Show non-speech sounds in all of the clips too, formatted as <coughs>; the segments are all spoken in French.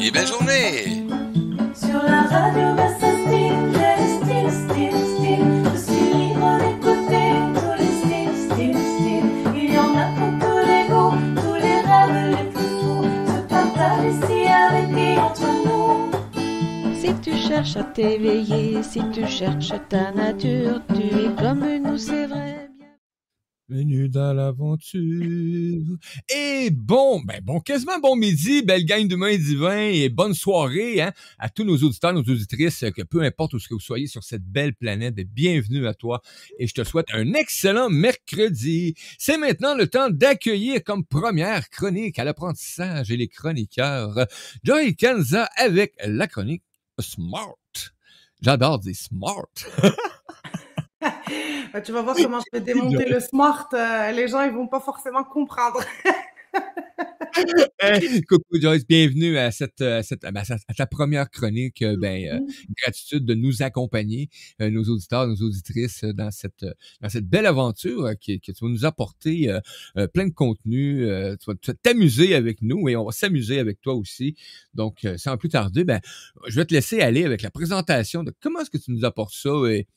Et belle journée! Sur la radio, bah, ça style, style, style, style. Je suis libre d'écouter tous les styles, styles, styles. Il y en a pour tous les goûts, tous les rêves les plus fous. Se partage ici avec et entre nous. Si tu cherches à t'éveiller, si tu cherches ta nature, tu es comme nous, c'est vrai. Bienvenue dans l'aventure. Et bon, ben bon, quasiment bon midi, belle gang d'humains et divins et bonne soirée hein, à tous nos auditeurs, nos auditrices, que peu importe où ce que vous soyez sur cette belle planète, ben, bienvenue à toi et je te souhaite un excellent mercredi. C'est maintenant le temps d'accueillir comme première chronique à l'apprentissage et les chroniqueurs Joy Kanza avec la chronique Smart. J'adore dire smart. <laughs> Bah, tu vas voir comment je vais démonter le smart. euh, les gens, ils vont pas forcément comprendre. Eh, Coucou Joyce, bienvenue à cette, à cette- à ta première chronique. Euh, Ben, euh, gratitude de nous accompagner, euh, nos auditeurs, nos auditrices, euh, dans cette, euh, dans cette belle aventure euh, qui, que tu vas nous apporter euh, euh, plein de contenu. euh, tu vas tu vas t'amuser avec nous et on va s'amuser avec toi aussi. Donc, euh, sans plus tarder, ben, je vais te laisser aller avec la présentation de comment est-ce que tu nous apportes ça et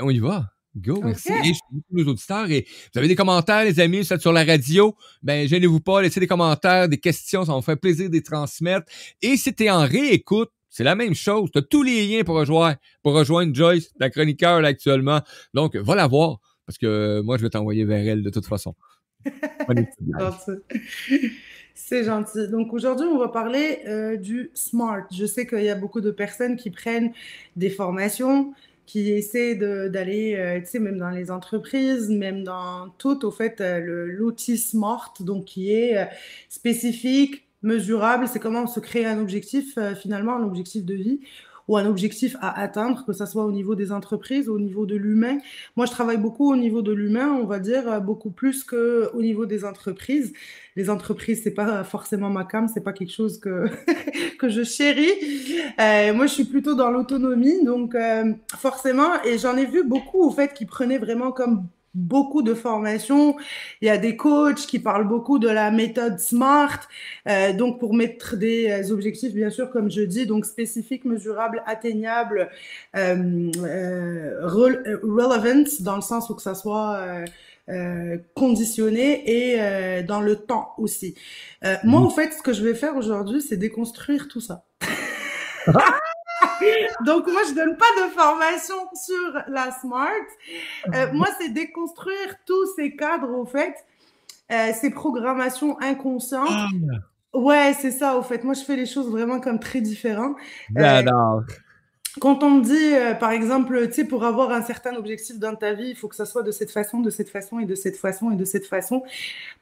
on y va. Go, merci. Et je salue tous nos auditeurs. Et vous avez des commentaires, les amis, vous êtes sur la radio, ben gênez-vous pas, laissez des commentaires, des questions, ça va me faire plaisir de les transmettre. Et si t'es en réécoute, c'est la même chose. Tu as tous les liens pour rejoindre, pour rejoindre Joyce, la chroniqueur là, actuellement. Donc, va la voir, parce que euh, moi, je vais t'envoyer vers elle de toute façon. <laughs> C'est gentil. Donc aujourd'hui, on va parler euh, du SMART. Je sais qu'il y a beaucoup de personnes qui prennent des formations, qui essaient d'aller, euh, tu même dans les entreprises, même dans tout, au fait, euh, SMART, donc qui est euh, spécifique, mesurable. C'est comment se créer un objectif, euh, finalement, un objectif de vie ou un objectif à atteindre, que ce soit au niveau des entreprises, au niveau de l'humain. Moi, je travaille beaucoup au niveau de l'humain, on va dire, euh, beaucoup plus qu'au niveau des entreprises. Les entreprises, c'est pas forcément ma cam, c'est pas quelque chose que, <laughs> que je chéris. Euh, moi, je suis plutôt dans l'autonomie, donc euh, forcément, et j'en ai vu beaucoup, au fait, qui prenaient vraiment comme beaucoup de formations. Il y a des coachs qui parlent beaucoup de la méthode SMART, euh, donc pour mettre des euh, objectifs, bien sûr, comme je dis, donc spécifiques, mesurables, atteignables, euh, euh, euh, relevant, dans le sens où que ça soit euh, euh, conditionné et euh, dans le temps aussi. Euh, Moi, en fait, ce que je vais faire aujourd'hui, c'est déconstruire tout ça. Donc, moi, je donne pas de formation sur la SMART. Euh, moi, c'est déconstruire tous ces cadres, au fait, euh, ces programmations inconscientes. Ah, Ouais, c'est ça, au fait. Moi, je fais les choses vraiment comme très différentes. J'adore. Quand on me dit, euh, par exemple, tu sais, pour avoir un certain objectif dans ta vie, il faut que ça soit de cette façon, de cette façon, et de cette façon, et de cette façon.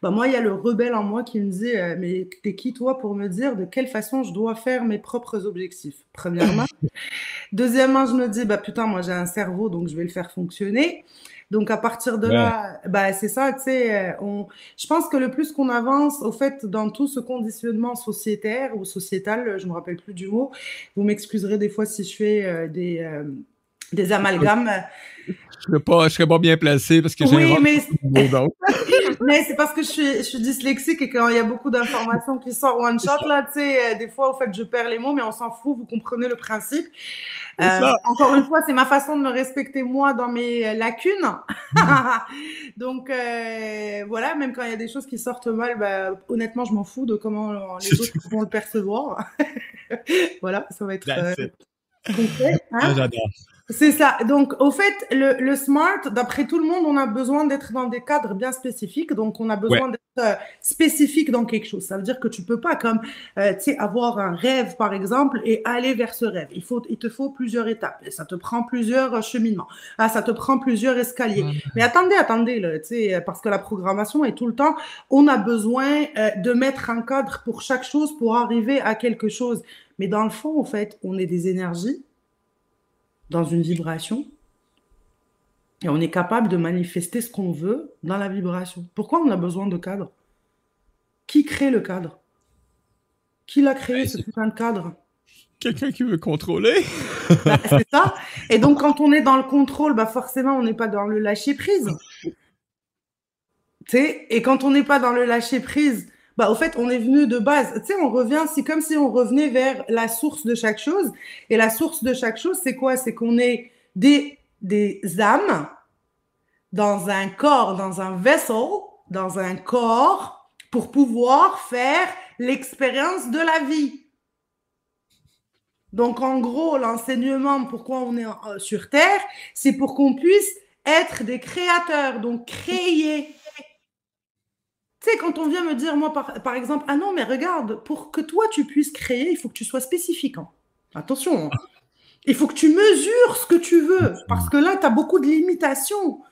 Bah, moi, il y a le rebelle en moi qui me dit, euh, mais t'es qui, toi, pour me dire de quelle façon je dois faire mes propres objectifs, premièrement. <laughs> Deuxièmement, je me dis, bah, putain, moi, j'ai un cerveau, donc je vais le faire fonctionner. Donc, à partir de Ouais. là, bah, c'est ça, tu sais, euh, on... je pense que le plus qu'on avance, au fait, dans tout ce conditionnement sociétaire ou sociétal, je me rappelle plus du mot, vous m'excuserez des fois si je fais euh, des, euh, des amalgames. Je serais pas, je serais pas bien placé parce que j'ai Oui, mais, donc. <laughs> mais c'est parce que je suis, je suis dyslexique et quand il y a beaucoup d'informations qui sortent one shot, là, tu sais, euh, des fois, au fait, je perds les mots, mais on s'en fout, vous comprenez le principe. Euh, encore une fois, c'est ma façon de me respecter moi dans mes euh, lacunes. <laughs> Donc euh, voilà, même quand il y a des choses qui sortent mal, bah, honnêtement, je m'en fous de comment les autres vont le percevoir. <laughs> voilà, ça va être euh, concret. hein. Ah, J'adore. C'est ça. Donc, au fait, le, le smart, d'après tout le monde, on a besoin d'être dans des cadres bien spécifiques. Donc, on a besoin d'être euh, spécifique dans quelque chose. Ça veut dire que tu peux pas, comme, euh, tu sais, avoir un rêve, par exemple, et aller vers ce rêve. Il faut, il te faut plusieurs étapes. Et ça te prend plusieurs euh, cheminements. Ah, ça te prend plusieurs escaliers. Mais attendez, attendez, là, tu sais, parce que la programmation est tout le temps, on a besoin euh, de mettre un cadre pour chaque chose pour arriver à quelque chose. Mais dans le fond, en fait, on est des énergies dans une vibration et on est capable de manifester ce qu'on veut dans la vibration. Pourquoi on a besoin de cadre? Qui crée le cadre? Qui l'a créé, Ouais, ce putain de cadre? Quelqu'un qui veut contrôler. Bah, <laughs> C'est ça. Et donc, quand on est dans le contrôle, bah forcément, on n'est pas dans le lâcher prise. Tu sais, et quand on n'est pas dans le lâcher prise, Bah, au fait, on est venu de base. Tu sais, on revient, c'est comme si on revenait vers la source de chaque chose. Et la source de chaque chose, c'est quoi? C'est qu'on est des, des âmes dans un corps, dans un vaisseau, dans un corps, pour pouvoir faire l'expérience de la vie. Donc, en gros, l'enseignement, pourquoi on est en- sur Terre, c'est pour qu'on puisse être des créateurs, donc créer. Tu sais, quand on vient me dire, moi, par, par exemple, ah non, mais regarde, pour que toi, tu puisses créer, il faut que tu sois spécifique. hein. Attention, hein. il faut que tu mesures ce que tu veux, parce que là, tu as beaucoup de limitations.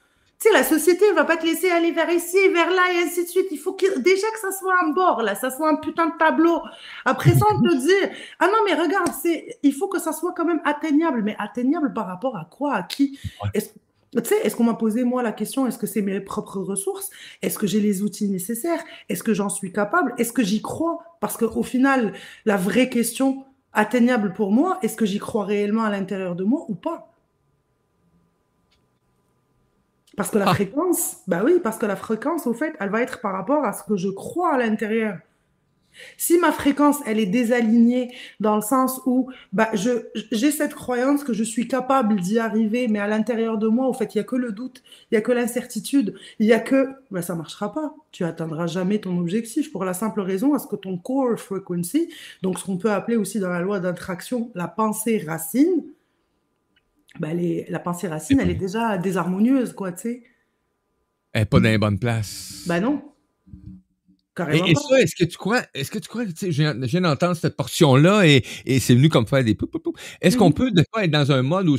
Tu sais, la société ne va pas te laisser aller vers ici, vers là, et ainsi de suite. Il faut que, déjà que ça soit un bord, là, ça soit un putain de tableau. Après ça, on te dit, ah non, mais regarde, c'est, il faut que ça soit quand même atteignable. Mais atteignable par rapport à quoi? À qui? Est-ce tu sais, est-ce qu'on m'a posé moi la question est-ce que c'est mes propres ressources? Est-ce que j'ai les outils nécessaires? Est-ce que j'en suis capable? Est-ce que j'y crois? Parce qu'au final, la vraie question atteignable pour moi, est-ce que j'y crois réellement à l'intérieur de moi ou pas? Parce que la Ah. fréquence, bah oui, parce que la fréquence, au fait, elle va être par rapport à ce que je crois à l'intérieur. Si ma fréquence, elle est désalignée dans le sens où bah, je, j'ai cette croyance que je suis capable d'y arriver, mais à l'intérieur de moi, au fait, il n'y a que le doute, il n'y a que l'incertitude, il n'y a que... Bah, ça ne marchera pas. Tu atteindras jamais ton objectif pour la simple raison à ce que ton core frequency, donc ce qu'on peut appeler aussi dans la loi d'attraction la pensée racine, bah, les- la pensée racine, elle est déjà désharmonieuse, quoi, tu sais. Elle n'est pas dans les bonnes places. Bah non. Et, Carrément et pas. ça, est-ce que tu crois, est-ce que tu crois, tu sais, je viens d'entendre cette portion-là et, et c'est venu comme faire des pou, pou, pou. Est-ce qu'on Mhm. peut des fois être dans un mode où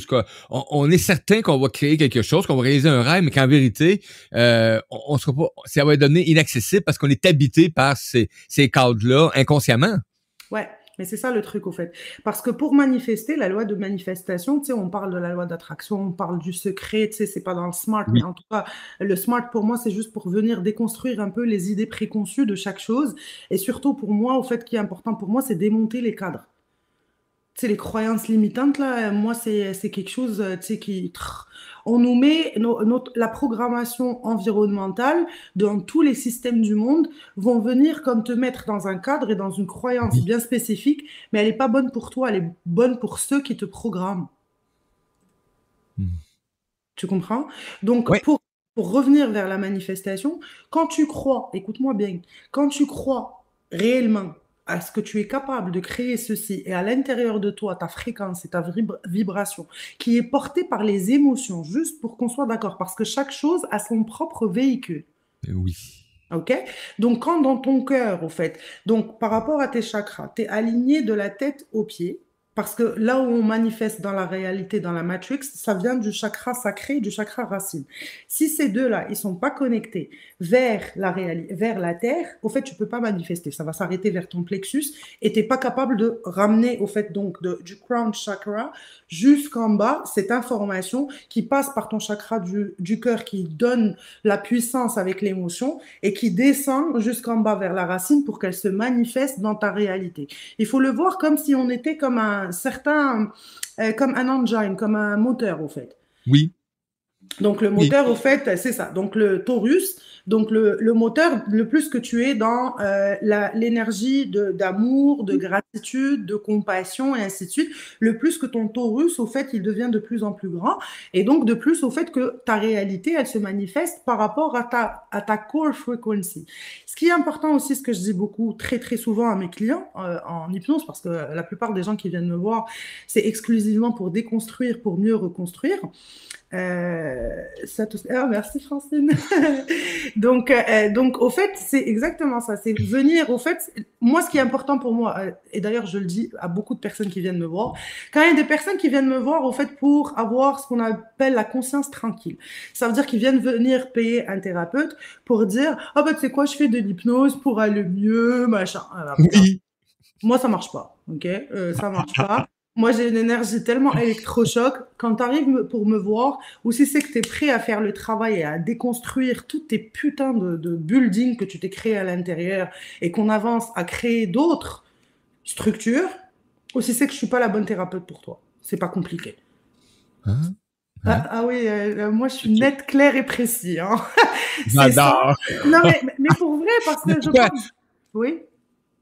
on, on est certain qu'on va créer quelque chose, qu'on va réaliser un rêve, mais qu'en vérité, euh, on, on sera pas, ça va être donné inaccessible parce qu'on est habité par ces, ces cadres-là inconsciemment? Ouais, mais c'est ça le truc au fait. Parce que pour manifester, la loi de manifestation, tu sais, on parle de la loi d'attraction, on parle du secret, tu sais, c'est pas dans le smart, Oui. mais en tout cas, le smart pour moi, c'est juste pour venir déconstruire un peu les idées préconçues de chaque chose. Et surtout pour moi, au fait, qui est important pour moi, c'est démonter les cadres. Tu sais, les croyances limitantes, là, moi, c'est quelque chose, euh, tu sais, qui... trrr, On nous met no- notre, la programmation environnementale dans tous les systèmes du monde vont venir comme te mettre dans un cadre et dans une croyance bien spécifique, mais elle n'est pas bonne pour toi, elle est bonne pour ceux qui te programment. Hmm. Tu comprends? Donc, pour, pour revenir vers la manifestation, quand tu crois, écoute-moi bien, quand tu crois réellement à ce que tu es capable de créer ceci et à l'intérieur de toi, ta fréquence et ta vibra- vibration qui est portée par les émotions, juste pour qu'on soit d'accord, parce que chaque chose a son propre véhicule. Oui. Ok? Donc, quand dans ton cœur, au fait, donc par rapport à tes chakras, tu es aligné de la tête aux pieds, parce que là où on manifeste dans la réalité, dans la matrix, ça vient du chakra sacré du chakra racine. Si ces deux-là, ils sont pas connectés vers la vers la terre, au fait, tu peux pas manifester. Ça va s'arrêter vers ton plexus et t'es pas capable de ramener, au fait, donc, du crown chakra jusqu'en bas, cette information qui passe par ton chakra du, du cœur qui donne la puissance avec l'émotion et qui descend jusqu'en bas vers la racine pour qu'elle se manifeste dans ta réalité. Il faut le voir comme si on était comme un certain, euh, comme un engine, comme un moteur au fait. Oui. Donc le Oui. moteur, au fait, c'est ça. Donc le Taurus, donc le, le moteur, le plus que tu es dans euh, l'énergie d'amour, de, gratitude, de compassion et ainsi de suite, le plus que ton Taurus, au fait, il devient de plus en plus grand. Et donc de plus au fait que ta réalité, elle se manifeste par rapport à ta, à ta core frequency. Ce qui est important aussi, ce que je dis beaucoup, très très souvent à mes clients euh, en hypnose, parce que la plupart des gens qui viennent me voir, c'est exclusivement pour déconstruire, pour mieux reconstruire. Euh, ça tout... ah, merci Francine. <laughs> donc, euh, donc, au fait, c'est exactement ça. C'est venir, au fait, moi, ce qui est important pour moi, euh, et d'ailleurs, je le dis à beaucoup de personnes qui viennent me voir, quand il y a des personnes qui viennent me voir, au fait, pour avoir ce qu'on appelle la conscience tranquille, ça veut dire qu'ils viennent venir payer un thérapeute pour dire, ah, bah, tu sais quoi, je fais de l'hypnose pour aller mieux, machin. Alors, Oui. moi, ça marche pas, ok? Euh, ça marche pas. Moi, j'ai une énergie tellement électrochoc. Quand tu arrives pour me voir, ou si c'est que tu es prêt à faire le travail et à déconstruire toutes tes putains de, de buildings que tu t'es créé à l'intérieur et qu'on avance à créer d'autres structures, ou si c'est que je suis pas la bonne thérapeute pour toi. C'est pas compliqué. Hein? Ah, ah oui, euh, moi, je suis nette, claire et précis. Hein. <laughs> Non, mais, mais pour vrai, parce que je <laughs> pense... Oui.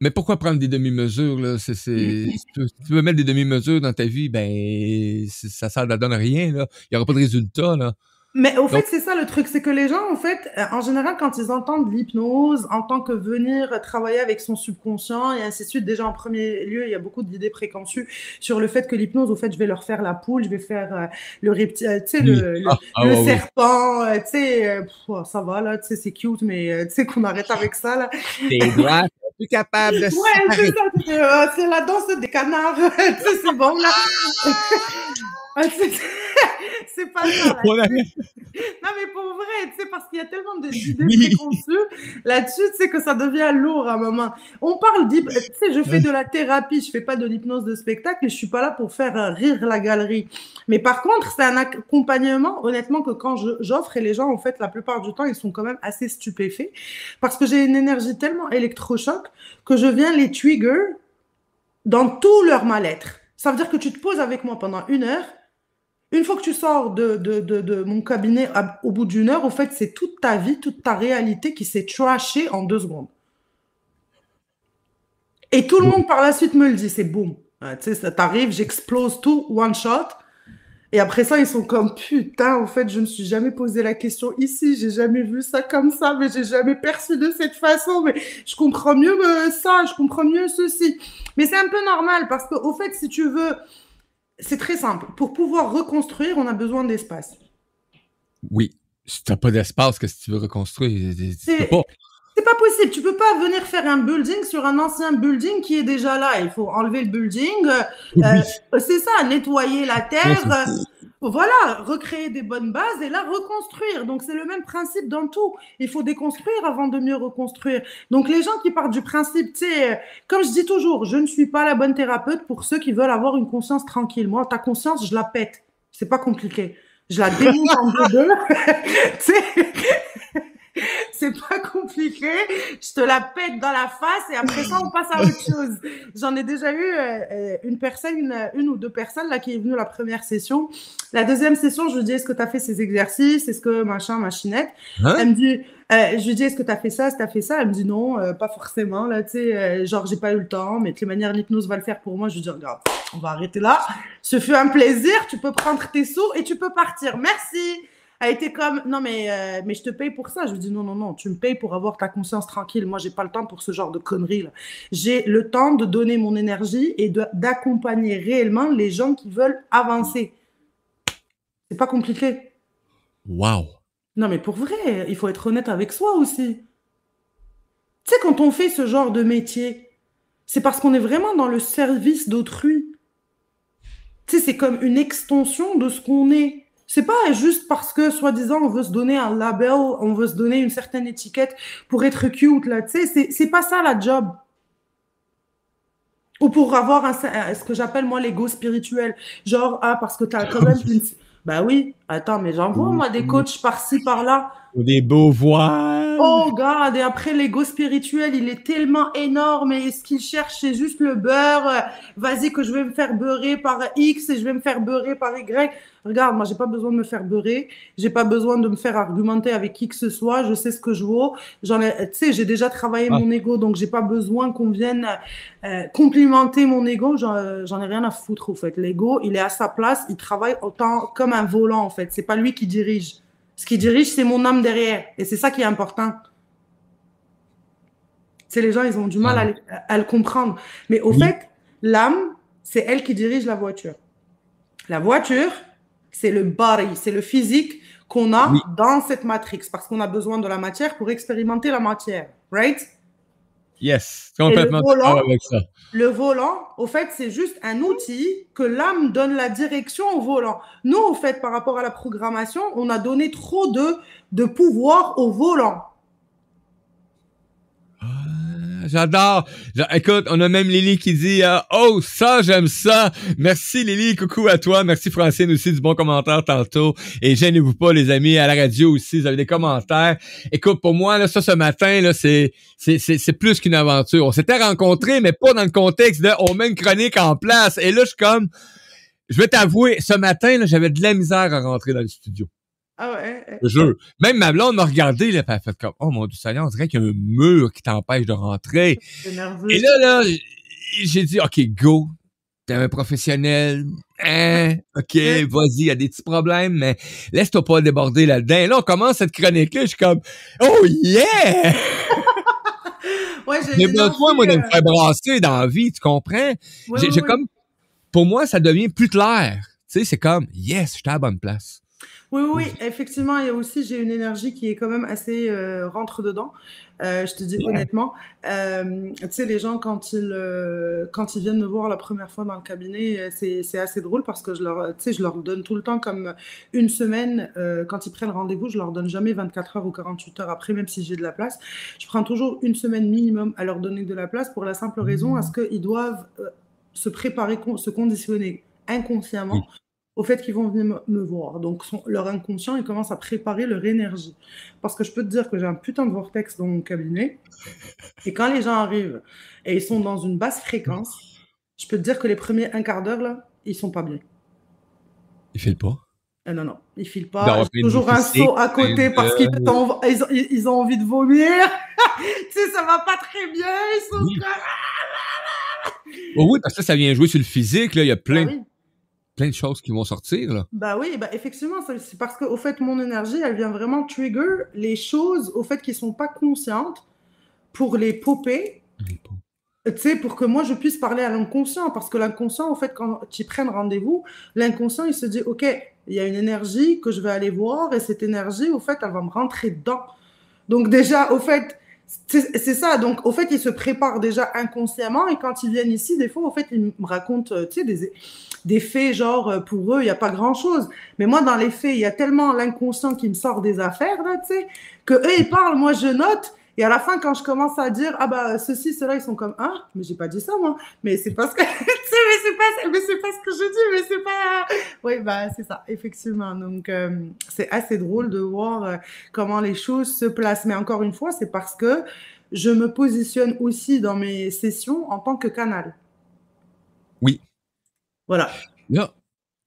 Mais pourquoi prendre des demi-mesures, là? C'est, c'est, si tu veux- si tu veux mettre des demi-mesures dans ta vie, ben, ça, ça ne donne rien, là. Il n'y aura pas de résultat, là. Mais au fait, c'est ça le truc, c'est que les gens, en fait, euh, en général, quand ils entendent l'hypnose, en tant que venir travailler avec son subconscient et ainsi de suite, déjà en premier lieu, il y a beaucoup d'idées préconçues sur le fait que l'hypnose, au fait, je vais leur faire la poule, je vais faire euh, le reptile, euh, tu sais, le, le, Ah, ah, le serpent, tu sais, euh, oh, ça va là, tu sais, c'est cute, mais tu sais qu'on arrête <laughs> avec ça là. <laughs> Plus capables de Ouais, c'est ça, c'est euh, c'est la danse des canards, <laughs> tu sais, c'est bon là. <laughs> C'est- pas ça. Non, mais pour vrai, tu sais, parce qu'il y a tellement de- d'idées préconçues là-dessus, tu sais, que ça devient lourd à un moment. On parle d'hyp... Tu sais, je fais de la thérapie, je fais pas de l'hypnose de spectacle et je suis pas là pour faire euh, rire la galerie. Mais par contre, c'est un accompagnement, honnêtement, que quand je- j'offre et les gens, en fait, la plupart du temps, ils sont quand même assez stupéfaits parce que j'ai une énergie tellement électrochoc que je viens les trigger dans tout leur mal-être. Ça veut dire que tu te poses avec moi pendant une heure. Une fois que tu sors de, de, de, de mon cabinet à- au bout d'une heure, au fait, c'est toute ta vie, toute ta réalité qui s'est trashée en deux secondes. Et tout le monde par la suite me le dit, c'est boum. Euh, tu sais, ça t'arrive, j'explose tout, one shot. Et après ça, ils sont comme putain, en fait, je me suis jamais posé la question ici, j'ai jamais vu ça comme ça, mais j'ai jamais perçu de cette façon, mais je comprends mieux euh, ça, je comprends mieux ceci. Mais c'est un peu normal parce que, au fait, si tu veux, c'est très simple. Pour pouvoir reconstruire, on a besoin d'espace. Oui. Si t'as pas d'espace, qu'est-ce que tu veux reconstruire? Tu C'est- pas. Possible. Tu peux pas venir faire un building sur un ancien building qui est déjà là. Il faut enlever le building. euh, Oui. Euh, c'est ça, nettoyer la terre. Voilà, recréer des bonnes bases et là reconstruire. Donc c'est le même principe dans tout. Il faut déconstruire avant de mieux reconstruire. Donc les gens qui partent du principe, tu sais, euh, comme je dis toujours, je ne suis pas la bonne thérapeute pour ceux qui veulent avoir une conscience tranquille. Moi, ta conscience, je la pète. C'est pas compliqué. Je la démonte en deux. <laughs> Tu <laughs> c'est pas compliqué. Je te la pète dans la face et après ça, on passe à autre chose. J'en ai déjà eu euh, une personne, une, une ou deux personnes là qui est venue la première session. La deuxième session, je lui dis est-ce que tu as fait ces exercices? Est-ce que machin, machinette? Hein? Elle me dit, euh, je lui dis est-ce que tu as fait ça? Est-ce que tu as fait ça? Elle me dit non, euh, pas forcément. Là, tu sais, euh, genre, j'ai pas eu le temps, mais de toute manière, l'hypnose va le faire pour moi. Je lui dis regarde, on va arrêter là. Ce fut un plaisir. Tu peux prendre tes sous et tu peux partir. Merci. Elle était comme non mais euh, mais je te paye pour ça. Je lui dis non non non, tu me payes pour avoir ta conscience tranquille. Moi j'ai pas le temps pour ce genre de conneries là. J'ai le temps de donner mon énergie et d'accompagner réellement les gens qui veulent avancer. C'est pas compliqué. Wow. Non mais pour vrai, il faut être honnête avec soi aussi. Tu sais quand on fait ce genre de métier, c'est parce qu'on est vraiment dans le service d'autrui. Tu sais, c'est comme une extension de ce qu'on est. C'est pas juste parce que, soi-disant, on veut se donner un label, on veut se donner une certaine étiquette pour être cute, là. Tu sais, c'est- c'est pas ça la job. Ou pour avoir un, un- ce que j'appelle, moi, l'ego spirituel. Genre, ah, parce que t'as quand même une... <laughs> Bah oui, attends, mais j'en vois, moi, des coachs par-ci, par-là. Des beaux voiles. Oh, God, et après, l'ego spirituel, il est tellement énorme et ce qu'il cherche, c'est juste le beurre. Euh, Vas-y, que je vais me faire beurrer par X et je vais me faire beurrer par Y. Regarde, moi, j'ai pas besoin de me faire beurrer. J'ai pas besoin de me faire argumenter avec qui que ce soit. Je sais ce que je vaux. J'en ai, tu sais, j'ai déjà travaillé Ah. mon ego, donc j'ai pas besoin qu'on vienne euh, complimenter mon ego. J'en j'en ai rien à foutre, au fait. L'ego, il est à sa place. Il travaille autant comme un volant, en fait. C'est pas lui qui dirige. Ce qui dirige, c'est mon âme derrière. Et c'est ça qui est important. C'est les gens, ils ont du mal à, le- à le comprendre. Mais au Oui. fait, l'âme, c'est elle qui dirige la voiture. La voiture, c'est le body, c'est le physique qu'on a Oui. dans cette matrix, parce qu'on a besoin de la matière pour expérimenter la matière, right? Yes. Complètement volant? d'accord avec ça. Le volant, au fait, c'est juste un outil que l'âme donne la direction au volant. Nous, au fait, par rapport à la programmation, on a donné trop de, de pouvoir au volant. Ah, J'adore. J'a- Écoute, on a même Lily qui dit euh, Oh, ça, j'aime ça. Merci Lily, coucou à toi. Merci Francine aussi du bon commentaire tantôt. Et gênez-vous pas, les amis, à la radio aussi, vous avez des commentaires. Écoute, pour moi, là, ça ce matin, là, c'est, c'est, c'est, plus qu'une aventure. On s'était rencontrés, mais pas dans le contexte de on met une chronique en place. Et là, je suis comme. Je vais t'avouer, ce matin, j'avais de la misère à rentrer dans le studio. Ah ouais. ouais. Je te jure. Même ma blonde m'a regardé, là, elle a fait comme, oh mon dieu, Seigneur, on dirait qu'il y a un mur qui t'empêche de rentrer. Nerveux. Et là, là, j'ai dit, OK, go. T'es un professionnel. Hein? OK, vas-y, il y a des petits problèmes, mais laisse-toi pas déborder là-dedans. Et là, on commence cette chronique-là, je suis comme, oh yeah! Ouais, j'ai besoin, moi, de me énergie, faire brasser dans la vie, tu comprends? euh, J'ai comme, pour moi, ça devient plus clair. Tu sais, c'est comme, yes, j'étais à la bonne place. Oui, oui, effectivement, il y a aussi, j'ai une énergie qui est quand même assez euh, rentre dedans. Euh, je te dis honnêtement, Euh, tu sais, les gens quand ils euh, quand ils viennent me voir la première fois dans le cabinet, c'est assez drôle parce que je leur, je leur donne tout le temps comme une semaine quand ils prennent rendez-vous, je leur donne jamais 24 heures ou 48 heures après, même si j'ai de la place. Je prends toujours une semaine minimum à leur donner de la place pour la simple raison à ce qu'ils doivent se préparer, se conditionner inconsciemment. Au fait qu'ils vont venir me, voir. Donc, son- leur inconscient, ils commencent à préparer leur énergie. Parce que je peux te dire que j'ai un putain de vortex dans mon cabinet. Et quand les gens arrivent et ils sont dans une basse fréquence, je peux te dire que les premiers un quart d'heure, là, ils sont pas bien. Il fait le pas? Ah non, non, ils filent pas. une toujours un saut à côté parce qu'ils ont, ils ils ont envie de vomir. <laughs> tu sais, ça va pas très bien. Ils sont Oui. comme... Oh oui, parce que ça vient jouer sur le physique, là. Il y a plein, oui. Plein de choses qui vont sortir, là. Bah oui, bah effectivement, c'est parce que au fait, mon énergie, elle vient vraiment trigger les choses au fait qui sont pas conscientes pour les popper, tu sais, pour que moi je puisse parler à l'inconscient. Parce que l'inconscient, au fait, quand tu prennes rendez-vous, l'inconscient, il se dit, OK, il y a une énergie que je vais aller voir et cette énergie, au fait, elle va me rentrer dedans. Donc déjà, au fait, c'est ça. Donc, au fait, ils se préparent déjà inconsciemment et quand ils viennent ici, des fois, au fait, ils me racontent, euh, tu sais, des, des faits, genre, euh, pour eux, il n'y a pas grand-chose. Mais moi, dans les faits, il y a tellement l'inconscient qui me sort des affaires, là, tu sais, que eux, ils parlent, moi, je note. Et à la fin, quand je commence à dire, ah bah, ceci, cela, ils sont comme, ah, mais j'ai pas dit ça, moi. Mais c'est pas ce que, <laughs> tu sais, c'est pas, mais c'est pas ce que je dis, mais c'est pas, oui, bah, c'est ça, effectivement. Donc, euh, c'est assez drôle de voir euh, comment les choses se placent. Mais encore une fois, c'est parce que je me positionne aussi dans mes sessions en tant que canal. Oui. Voilà. Là,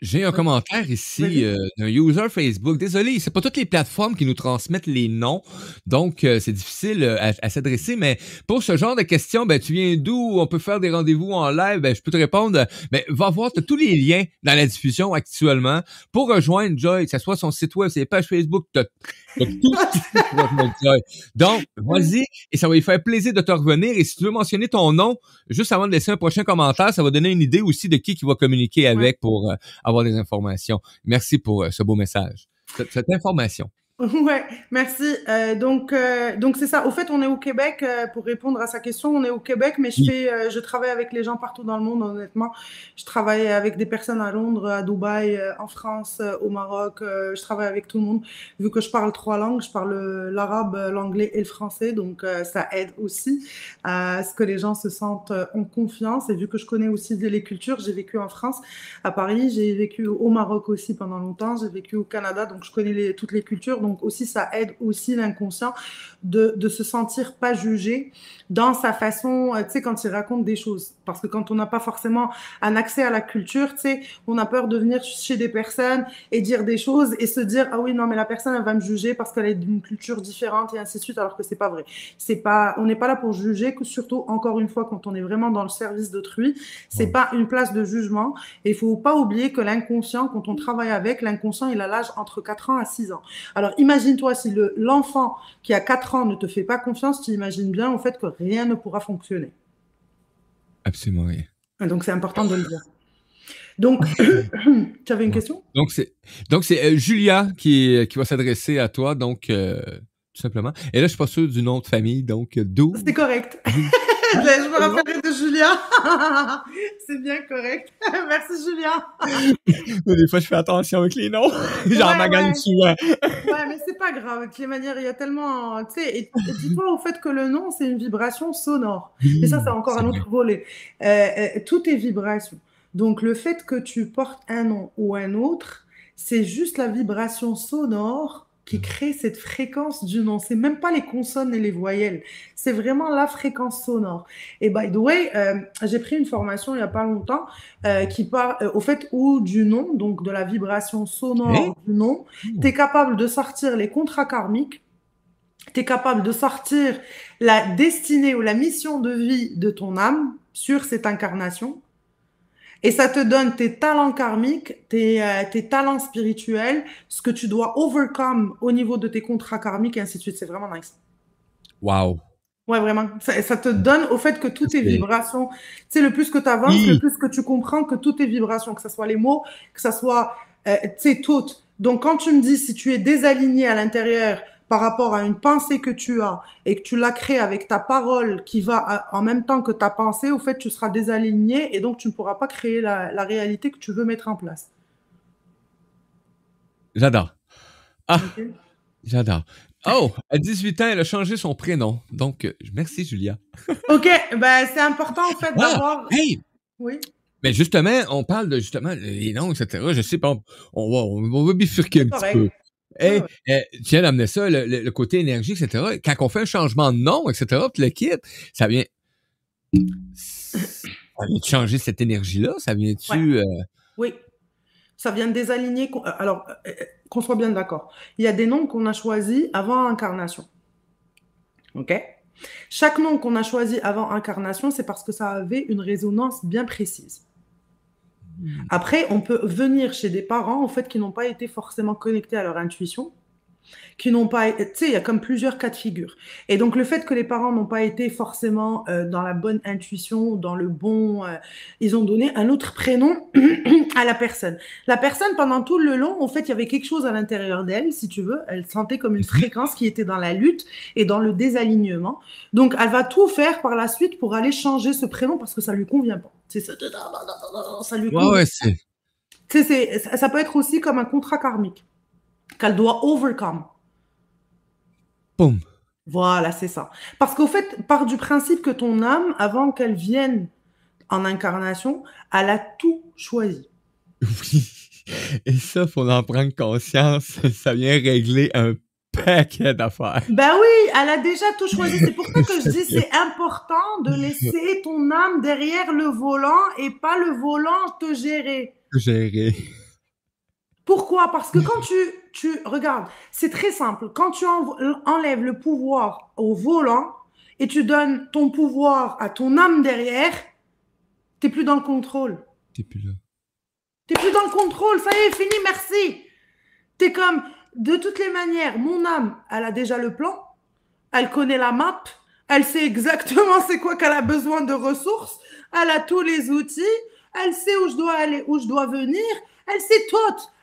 j'ai un commentaire ici euh, d'un user Facebook. Désolé, c'est pas toutes les plateformes qui nous transmettent les noms, donc euh, c'est difficile euh, à, à s'adresser. Mais pour ce genre de questions, ben tu viens d'où? On peut faire des rendez-vous en live? Ben je peux te répondre. Ben va voir, t'as tous les liens dans la diffusion actuellement pour rejoindre Joy, que ce soit son site web, ses pages Facebook, tout. Donc vas-y et ça va lui faire plaisir de te revenir. Et si tu veux mentionner ton nom juste avant de laisser un prochain commentaire, ça va donner une idée aussi de qui qui va communiquer avec pour euh, avoir des informations. Merci pour euh, ce beau message. Cette, cette information. Ouais, merci. Euh, donc, euh, donc c'est ça. Au fait, on est au Québec. euh, pour répondre à sa question, on est au Québec, mais je fais, je travaille avec les gens partout dans le monde. Honnêtement, je travaille avec des personnes à Londres, à Dubaï, en France, au Maroc. je travaille avec tout le monde. Vu que je parle trois langues, je parle l'arabe, l'anglais et le français, donc ça aide aussi à ce que les gens se sentent en confiance. Et vu que je connais aussi les cultures, j'ai vécu en France, à Paris, j'ai vécu au Maroc aussi pendant longtemps, j'ai vécu au Canada, donc je connais les- toutes les cultures. Donc aussi, ça aide aussi l'inconscient de, de se sentir pas jugé dans sa façon, euh, tu sais, quand il raconte des choses. Parce que quand on n'a pas forcément un accès à la culture, tu sais, on a peur de venir chez des personnes et dire des choses et se dire, ah oui, non, mais la personne, elle va me juger parce qu'elle est d'une culture différente et ainsi de suite, alors que c'est pas vrai. C'est pas, on n'est pas là pour juger, que surtout, encore une fois, quand on est vraiment dans le service d'autrui, c'est pas une place de jugement. Et il faut pas oublier que l'inconscient, quand on travaille avec, l'inconscient, il a l'âge entre 4 ans à 6 ans. Alors imagine-toi si le- l'enfant qui a 4 ans ne te fait pas confiance, tu imagines bien au fait que rien ne pourra fonctionner. Absolument rien. Donc c'est important de le dire. Donc, <coughs> tu avais une question? Donc c'est donc c'est euh, Julia qui qui va s'adresser à toi donc euh, tout simplement. Et là je suis pas sûr du nom de famille donc euh, d'où C'est correct. <laughs> je me rappellerai de Julien. <laughs> c'est bien correct. <laughs> Merci Julien. Des fois je fais attention avec les noms. <laughs> J'en Ouais, magagne souvent. Ouais, mais c'est pas grave. De toutes les manières, il y a tellement. Tu sais, et, et dis-toi au fait que le nom, c'est une vibration sonore. Et ça, c'est encore un autre volet. Euh, euh, tout est vibration. Donc, le fait que tu portes un nom ou un autre, c'est juste la vibration sonore qui crée cette fréquence du nom. C'est même pas les consonnes et les voyelles, c'est vraiment la fréquence sonore. Et by the way, euh, j'ai pris une formation il y a pas longtemps euh, qui parle euh, au fait où du nom, donc de la vibration sonore du nom, tu es capable de sortir les contrats karmiques, tu es capable de sortir la destinée ou la mission de vie de ton âme sur cette incarnation. Et ça te donne tes talents karmiques, tes, euh, tes talents spirituels, ce que tu dois overcome au niveau de tes contrats karmiques et ainsi de suite. C'est vraiment nice. Wow. Ouais, vraiment. Ça, ça te donne au fait que toutes tes vibrations, tu sais, le plus que tu avances, Oui. le plus que tu comprends que toutes tes vibrations, que ce soit les mots, que ce soit, euh, tu sais, toutes. Donc, quand tu me dis si tu es désaligné à l'intérieur par rapport à une pensée que tu as et que tu l'as créée avec ta parole qui va à- en même temps que ta pensée, au fait, tu seras désaligné et donc tu ne pourras pas créer la, la réalité que tu veux mettre en place. J'adore. Ah, j'adore. Oh, à 18 ans, elle a changé son prénom. Donc, euh, merci, Julia. <laughs> Ok, ben c'est important en fait Ah, d'avoir. hey! Oui. Mais justement, on parle de justement les noms, etc. Je sais pas, on, on va, on va bifurquer un petit peu. Hey, euh, tu viens d'amener ça, le, le- le côté énergie, etc. Quand on fait un changement de nom, etc., puis le kit, ça vient. Ça vient changer cette énergie-là? Ça vient-tu. euh, Oui. Ça vient de désaligner. euh, Alors, euh, qu'on soit bien d'accord. Il y a des noms qu'on a choisis avant incarnation. OK? Chaque nom qu'on a choisi avant incarnation, c'est parce que ça avait une résonance bien précise. Après, on peut venir chez des parents, en fait, qui n'ont pas été forcément connectés à leur intuition, qui n'ont pas, tu sais, il y a comme plusieurs cas de figure. Et donc, le fait que les parents n'ont pas été forcément euh, dans la bonne intuition, dans le bon, euh, ils ont donné un autre prénom <clears throat> à la personne. La personne, pendant tout le long, en fait, il y avait quelque chose à l'intérieur d'elle, si tu veux. Elle sentait comme une fréquence qui était dans la lutte et dans le désalignement. Donc, elle va tout faire par la suite pour aller changer ce prénom parce que ça lui convient pas. C'est ça, ça lui convient ouais, ça peut être aussi comme un contrat karmique qu'elle doit overcome. Boum. Voilà, c'est ça. Parce qu'au fait, part du principe que ton âme, avant qu'elle vienne en incarnation, elle a tout choisi. Oui. Et ça, faut en prendre conscience. Ça vient régler un paquet d'affaires. Ben oui, elle a déjà tout choisi. C'est pour ça que je <laughs> dis c'est important de laisser ton âme derrière le volant et pas le volant te gérer. Gérer. Pourquoi? Parce que quand tu, tu regardes, c'est très simple. Quand tu en- enlèves le pouvoir au volant et tu donnes ton pouvoir à ton âme derrière, t'es plus dans le contrôle. T'es plus là. T'es plus dans le contrôle. Ça y est, fini, merci. T'es comme, de toutes les manières, mon âme, elle a déjà le plan, elle connaît la map, elle sait exactement <laughs> c'est quoi qu'elle a besoin de ressources, elle a tous les outils, elle sait où je dois aller, où je dois venir, elle sait tout.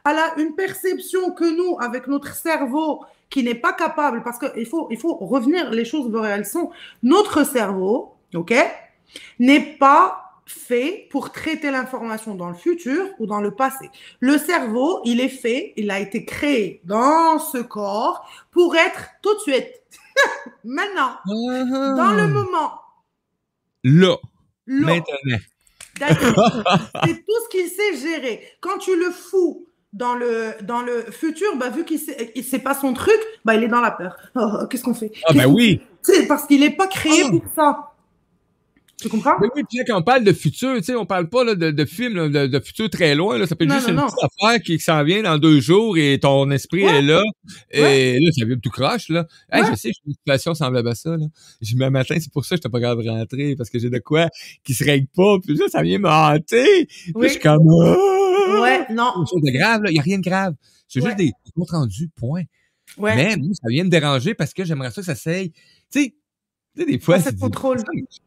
Elle a une perception que nous, avec notre cerveau, qui n'est pas capable, parce qu'il faut, il faut revenir les choses vers elles sont. Notre cerveau, ok, n'est pas fait pour traiter l'information dans le futur ou dans le passé. Le cerveau, il est fait, il a été créé dans ce corps pour être tout de suite, <laughs> maintenant, dans le moment, Là. Maintenant. D'accord. <laughs> C'est tout ce qu'il sait gérer. Quand tu le fous dans le, dans le futur, bah, vu qu'il il sait pas son truc, bah, il est dans la peur. <laughs> Oh, qu'est-ce qu'on fait? Ah, ben oui. C'est parce qu'il n'est pas créé Ah. pour ça. Tu comprends? Mais oui, puis là, quand on parle de futur, tu sais, on parle pas là, de, de film là, de, de futur très loin. Là, ça peut être Non, juste non, une non. petite affaire qui, s'en vient dans deux jours et ton esprit Ouais. est là. Et là, ça vient tout croche, là. Hey, Ouais. Je sais, suis une situation semblable à ça. Là. J'ai un matin, c'est pour ça que je pas capable de rentrer, parce que j'ai de quoi qui se règle pas. Puis là, ça vient me hanter. Puis Oui. je suis comme... Ah! Ouais, <laughs> non. De grave, là. Il n'y a rien de grave. C'est Ouais. juste des comptes rendus, point. Ouais. Mais moi, ça vient me déranger parce que j'aimerais ça que ça s'aille. Tu sais, des fois, Ah, c'est c'est le contrôle.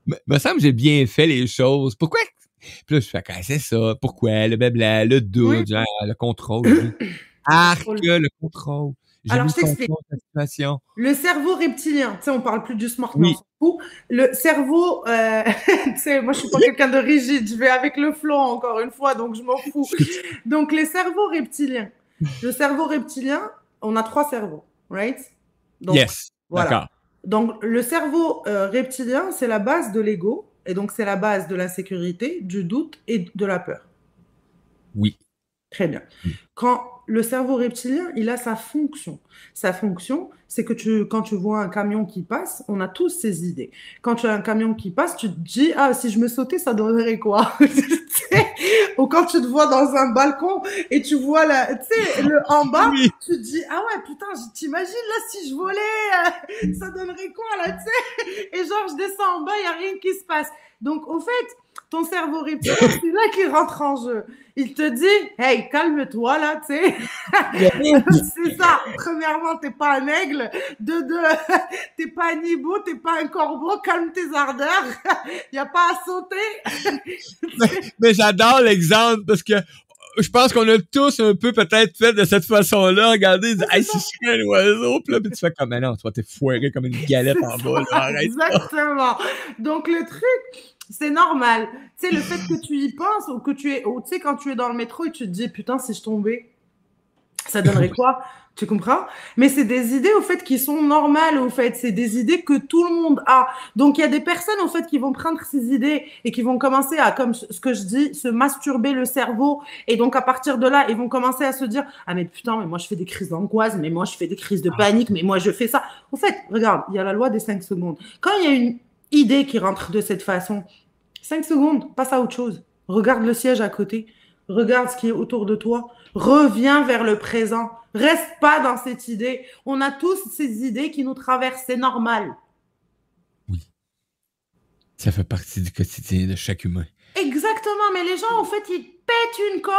me, me semble que j'ai bien fait les choses. Pourquoi? Puis là, je fais, Ah, c'est ça. Pourquoi? Le blabla, le doute, Oui. le contrôle. <coughs> Arc, le contrôle. Alors, je le t'explique. Le cerveau reptilien, tu sais, on parle plus du smart, Oui. Le cerveau, euh, <laughs> tu sais, moi je suis pas quelqu'un de rigide, je vais avec le flot encore une fois, donc je m'en fous. <laughs> Donc les cerveaux reptiliens. Le cerveau reptilien, on a trois cerveaux, right? Donc, yes. voilà. D'accord. Donc le cerveau euh, reptilien, c'est la base de l'ego, et donc c'est la base de l'insécurité, du doute et de la peur. Oui. Très bien. Quand le cerveau reptilien, il a sa fonction. Sa fonction, c'est que tu, quand tu vois un camion qui passe, on a tous ces idées. Quand tu as un camion qui passe, tu te dis, ah, si je me sautais, ça donnerait quoi? <laughs> Ou quand tu te vois dans un balcon et tu vois la, tu sais, le en <laughs> bas, Oui. tu te dis, ah ouais, putain, t'imagines là, si je volais, euh, ça donnerait quoi là, tu sais? Et genre, je descends en bas, il n'y a rien qui se passe. Donc, au fait, ton cerveau reptilien, <laughs> c'est là qu'il rentre en jeu. Il te dit, hey, calme-toi là, tu sais. <laughs> <laughs> c'est ça. Premièrement, t'es pas un aigle. De deux, t'es pas un hibou, t'es pas un corbeau. Calme tes ardeurs. Il y a pas à sauter. Mais j'adore l'exemple parce que je pense qu'on a tous un peu peut-être fait de cette façon-là. Regardez, dire, hey, si je un oiseau, puis là, puis tu fais comme, mais non, vas t'es foiré comme une galette en bas, arrête. Exactement. Donc le truc, c'est normal. Tu sais, le fait que tu y penses ou que tu es, tu sais, quand tu es dans le métro et tu te dis, putain, si je tombais, ça donnerait <laughs> quoi? Tu comprends? Mais c'est des idées, au fait, qui sont normales, au fait. C'est des idées que tout le monde a. Donc, il y a des personnes, au fait, qui vont prendre ces idées et qui vont commencer à, comme ce que je dis, se masturber le cerveau. Et donc, à partir de là, ils vont commencer à se dire, ah, mais putain, mais moi, je fais des crises d'angoisse, mais moi, je fais des crises de panique, mais moi, je fais ça. Au fait, regarde, il y a la loi des 5 secondes. Quand il y a une idée qui rentre de cette façon, 5 secondes, passe à autre chose. Regarde le siège à côté. Regarde ce qui est autour de toi. Reviens vers le présent. Reste pas dans cette idée. On a tous ces idées qui nous traversent. C'est normal. Ça fait partie du quotidien de chaque humain. Exactement. Mais les gens, en fait, ils pètent une coche.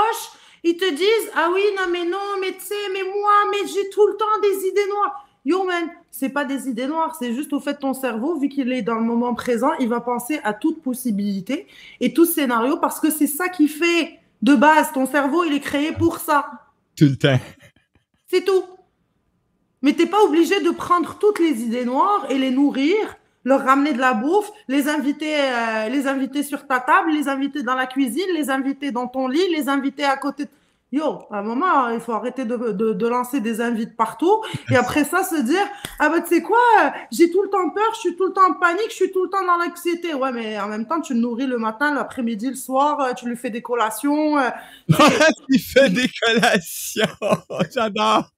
Ils te disent, ah oui, non, mais non, mais tu sais, mais moi, mais j'ai tout le temps des idées noires. Yo, man, c'est pas des idées noires. C'est juste au fait ton cerveau, vu qu'il est dans le moment présent, il va penser à toute possibilité et tout scénario parce que c'est ça qui fait de base. Ton cerveau, il est créé pour ça. Tout le temps. C'est tout. Mais t'es pas obligé de prendre toutes les idées noires et les nourrir, leur ramener de la bouffe, les inviter, euh, les inviter sur ta table, les inviter dans la cuisine, les inviter dans ton lit, les inviter à côté. de- Yo, à un moment, il faut arrêter de, de, de lancer des invites partout et après ça se dire ah bah tu sais quoi, j'ai tout le temps peur, je suis tout le temps en panique, je suis tout le temps dans l'anxiété. Ouais, mais en même temps, tu le nourris le matin, l'après-midi, le soir, euh, tu lui fais des collations. euh. <laughs> Il fait des collations. <laughs> J'adore.